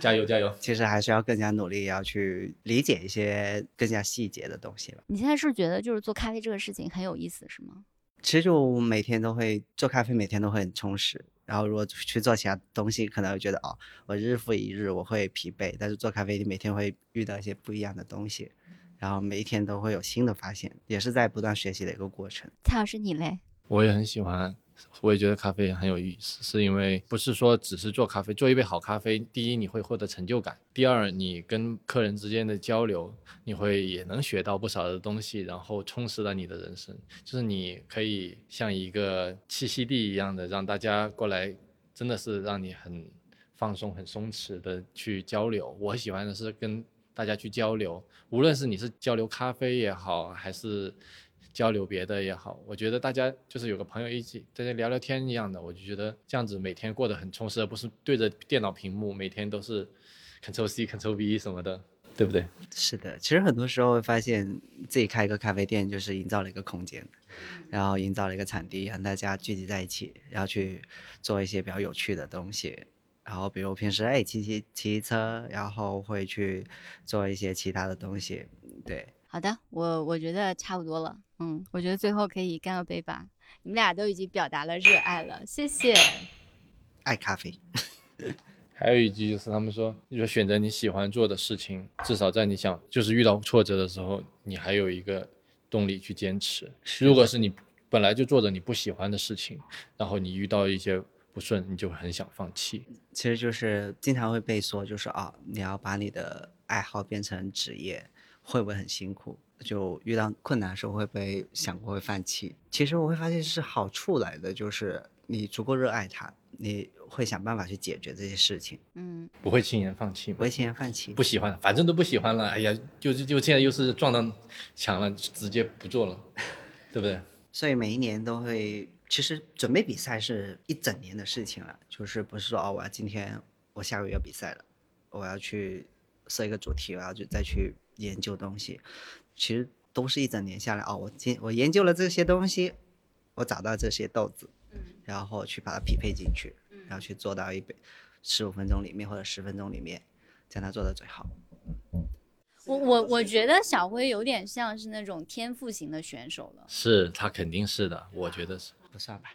加油加油！其实还是要更加努力，要去理解一些更加细节的东西了。你现在是觉得就是做咖啡这个事情很有意思，是吗？其实我每天都会做咖啡，每天都会很充实。然后如果去做其他东西，可能会觉得哦，我日复一日我会疲惫。但是做咖啡，你每天会遇到一些不一样的东西，然后每一天都会有新的发现，也是在不断学习的一个过程。蔡老师你嘞？我也很喜欢，我也觉得咖啡很有意思，是因为不是说只是做咖啡，做一杯好咖啡，第一你会获得成就感，第二你跟客人之间的交流，你会也能学到不少的东西，然后充实了你的人生，就是你可以像一个栖息地一样的，让大家过来，真的是让你很放松、很松弛的去交流。我喜欢的是跟大家去交流，无论是你是交流咖啡也好，还是交流别的也好，我觉得大家就是有个朋友一起在这聊聊天一样的，我就觉得这样子每天过得很充实，而不是对着电脑屏幕每天都是 Ctrl C Ctrl V 什么的，对不对？是的，其实很多时候会发现自己开一个咖啡店，就是营造了一个空间，然后营造了一个场地，让大家聚集在一起，然后去做一些比较有趣的东西。然后比如平时哎骑骑骑车，然后会去做一些其他的东西，对。好的，我我觉得差不多了。嗯，我觉得最后可以干个杯吧。你们俩都已经表达了热爱了，谢谢。爱咖啡，还有一句就是他们说，你说选择你喜欢做的事情，至少在你想就是遇到挫折的时候，你还有一个动力去坚持。如果是你本来就做着你不喜欢的事情，然后你遇到一些不顺，你就很想放弃。其实就是经常会被说，就是啊，你要把你的爱好变成职业，会不会很辛苦？就遇到困难的时候，会不会想过会放弃？其实我会发现是好处来的，就是你足够热爱它，你会想办法去解决这些事情，嗯，不会轻言放弃不会？轻言放弃。不喜欢，反正都不喜欢了，哎呀，就就就现在又是撞到墙了，直接不做了，对不对？所以每一年都会，其实准备比赛是一整年的事情了，就是不是说哦，我要今天我下个月要比赛了，我要去设一个主题，我要去再去研究东西，其实都是一整年下来哦，我今我研究了这些东西，我找到这些豆子，然后去把它匹配进去，然后去做到一杯十五分钟里面或者十分钟里面，将它做到最好。我我我觉得小辉有点像是那种天赋型的选手了。是他肯定是的，我觉得是。不算吧？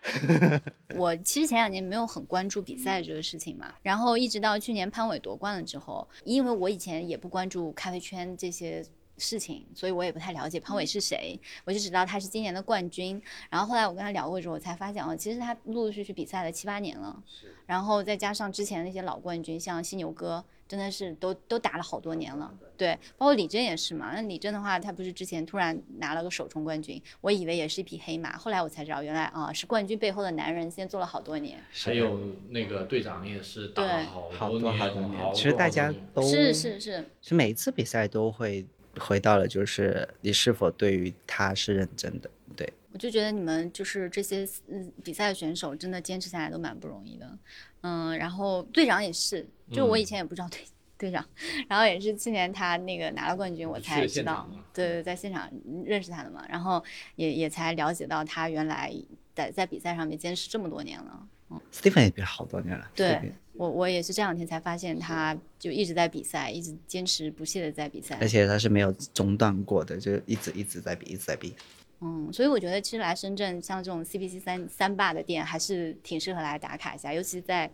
我其实前两年没有很关注比赛这个事情嘛，然后一直到去年潘伟夺冠了之后，因为我以前也不关注咖啡圈这些事情，所以我也不太了解潘伟是谁，我就知道他是今年的冠军。然后后来我跟他聊过之后，我才发现哦，其实他陆陆续续比赛了七八年了，然后再加上之前那些老冠军，像犀牛哥，真的是都都打了好多年了。对，包括李真也是嘛。那李真的话，他不是之前突然拿了个首冲冠军，我以为也是一匹黑马，后来我才知道，原来啊是冠军背后的男人，先做了好多年。还有那个队长也是打了好好多年，多好多年，其实大家都是是是，其实每一次比赛都会回到了，就是你是否对于他是认真的。对，我就觉得你们就是这些嗯比赛的选手，真的坚持下来都蛮不容易的。嗯，然后队长也是，就我以前也不知道队、队长，然后也是去年他那个拿了冠军，我才知道对对，在现场认识他的嘛，然后也也才了解到他原来在在比赛上面坚持这么多年了。嗯 Stephen 也比好多年了。对 Stephen 我我也是这两天才发现，他就一直在比赛，一直坚持不懈的在比赛。而且他是没有中断过的，就一直一直在比，一直在比。嗯，所以我觉得其实来深圳像这种 CPC 三三霸的店，还是挺适合来打卡一下，尤其是在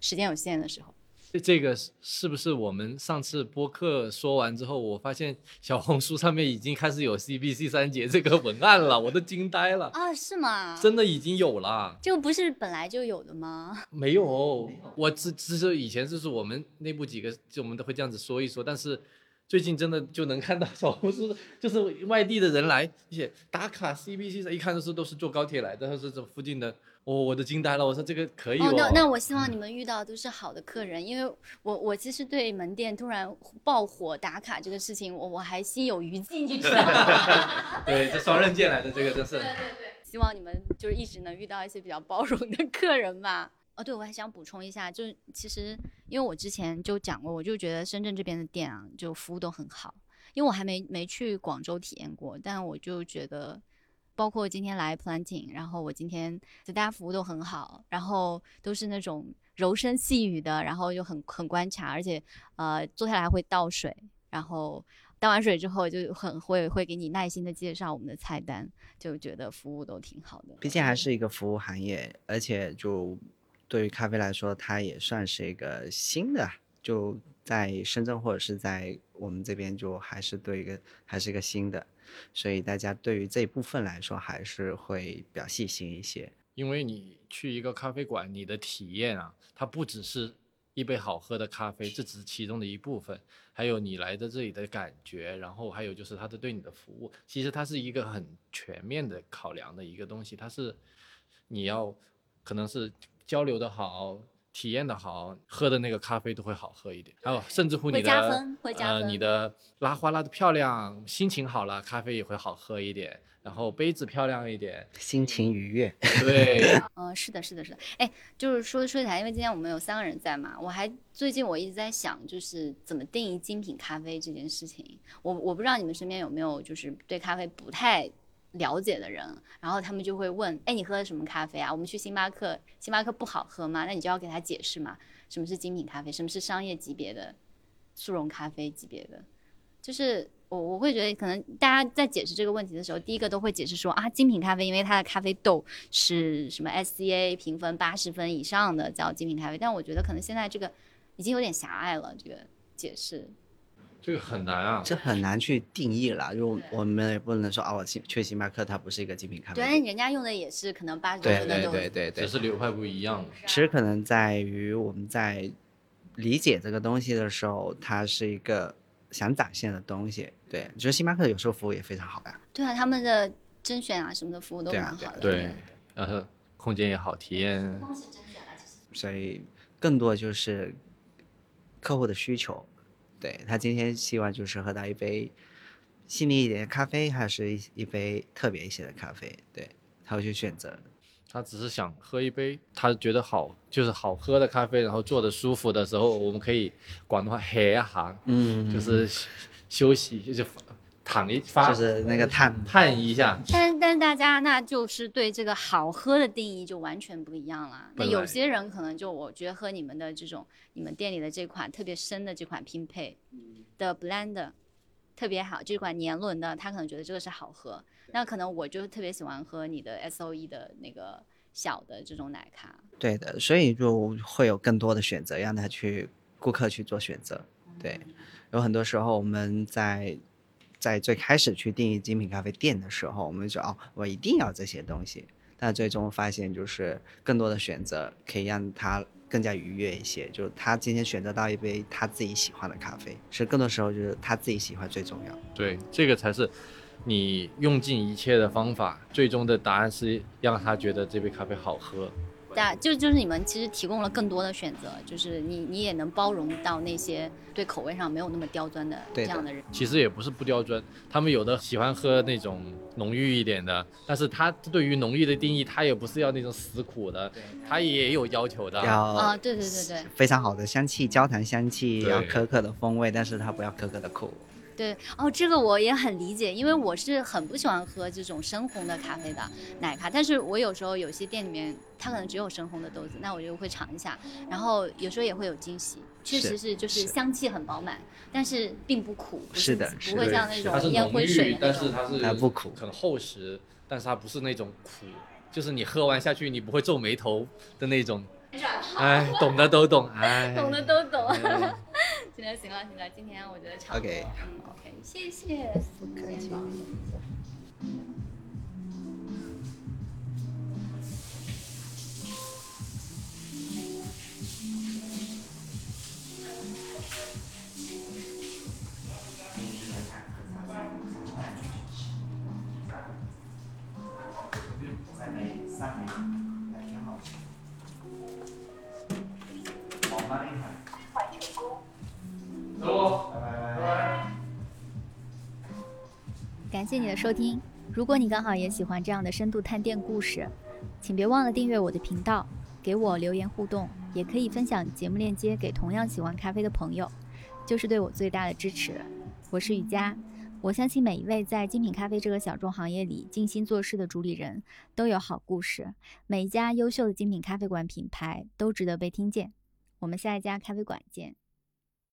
时间有限的时候。这这个是是不是我们上次播客说完之后，我发现小红书上面已经开始有 CBC 三节这个文案了，我都惊呆了，啊，是吗？真的已经有了。这个不是本来就有的吗？没有，我只只是以前就是我们内部几个，就我们都会这样子说一说，但是最近真的就能看到小红书，就是外地的人来一些打卡 CBC，一看都是都是坐高铁来的，都是这附近的，哦，我都惊呆了，我说这个可以哦，那哦那我希望你们遇到都是好的客人，因为我我其实对门店突然爆火打卡这个事情，我我还心有余悸，你知道吗？对，这双刃剑来的，这个真是。对对对希望你们就是一直能遇到一些比较包容的客人吧。哦，对，我还想补充一下，就是其实因为我之前就讲过，我就觉得深圳这边的店啊，就服务都很好。因为我还没没去广州体验过，但我就觉得，包括今天来 planting，然后我今天就大家服务都很好，然后都是那种柔声细语的，然后又很很观察，而且呃坐下来会倒水，然后倒完水之后就很会会给你耐心的介绍我们的菜单，就觉得服务都挺好的。毕竟还是一个服务行业，而且就对于咖啡来说，它也算是一个新的，就在深圳或者是在我们这边，就还是对一个还是一个新的，所以大家对于这一部分来说，还是会比较细心一些。因为你去一个咖啡馆，你的体验啊，它不只是一杯好喝的咖啡，这只是其中的一部分，还有你来的这里的感觉，然后还有就是他的对你的服务，其实它是一个很全面的考量的一个东西，它是你要可能是交流的好。体验的好，喝的那个咖啡都会好喝一点。还有，甚至乎你的呃，你的拉花拉的漂亮，心情好了，咖啡也会好喝一点。然后杯子漂亮一点，心情愉悦。对，嗯，是的，是的，是的。哎，就是说说起来，因为今天我们有三个人在嘛，我还最近我一直在想，就是怎么定义精品咖啡这件事情。我我不知道你们身边有没有就是对咖啡不太。了解的人，然后他们就会问：哎，你喝的什么咖啡啊？我们去星巴克，星巴克不好喝吗？那你就要给他解释嘛，什么是精品咖啡，什么是商业级别的速溶咖啡级别的。就是我我会觉得，可能大家在解释这个问题的时候，第一个都会解释说啊，精品咖啡，因为它的咖啡豆是什么 SCA 评分八十分以上的叫精品咖啡。但我觉得可能现在这个已经有点狭隘了，这个解释。这个很难啊，这很难去定义了。就我们也不能说啊，我，去去星巴克它不是一个精品咖啡。对，人家用的也是可能八十多分的对对对对，只是流派不一样。其实可能在于我们在理解这个东西的时候，它是一个想展现的东西。对，我觉得星巴克有时候服务也非常好呀。对啊，他们的甄选啊什么的服务都蛮好的。对，然后空间也好，体验。所以更多就是客户的需求。对他今天希望就是喝到一杯细腻一点的咖啡，还是一一杯特别一些的咖啡？对他会去选择。他只是想喝一杯他觉得好，就是好喝的咖啡，然后坐的舒服的时候，我们可以广东话歇一下，嗯，就是休息就躺一发，就是那个探探一下。但但大家那就是对这个好喝的定义就完全不一样了。那有些人可能就我觉得喝你们的这种。你们店里的这款特别深的这款拼配的 blend 特别好，这款年轮的他可能觉得这个是好喝，那可能我就特别喜欢喝你的 S O E 的那个小的这种奶咖。对的，所以就会有更多的选择，让他去顾客去做选择。对，有很多时候我们在在最开始去定义精品咖啡店的时候，我们就哦，我一定要这些东西，但最终发现就是更多的选择可以让他。更加愉悦一些，就是他今天选择到一杯他自己喜欢的咖啡，其实更多时候就是他自己喜欢最重要。对，这个才是你用尽一切的方法，最终的答案是让他觉得这杯咖啡好喝。对啊，就就是你们其实提供了更多的选择，就是你你也能包容到那些对口味上没有那么刁钻的这样的人。其实也不是不刁钻，他们有的喜欢喝那种浓郁一点的，但是他对于浓郁的定义，他也不是要那种死苦的，他也有要求的。要啊，对对对对，非常好的香气，焦糖香气，要可可的风味，但是它不要可可的苦。对哦，这个我也很理解，因为我是很不喜欢喝这种深红的咖啡的奶咖，但是我有时候有些店里面它可能只有深红的豆子，那我就会尝一下，然后有时候也会有惊喜，确实是就是香气很饱满，但是并不苦，是的，不会像那种烟灰水但是它是不苦，很厚实，但是它不是那种苦，就是你喝完下去你不会皱眉头的那种。哎，懂的都懂，哎，懂的都懂。行了行了行了，今天我觉得差不多。OK，嗯，OK，谢谢。不客气。感谢你的收听。如果你刚好也喜欢这样的深度探店故事，请别忘了订阅我的频道。给我留言互动，也可以分享节目链接给同样喜欢咖啡的朋友，就是对我最大的支持。我是雨佳，我相信每一位在精品咖啡这个小众行业里尽心做事的主理人都有好故事，每一家优秀的精品咖啡馆品牌都值得被听见。我们下一家咖啡馆见。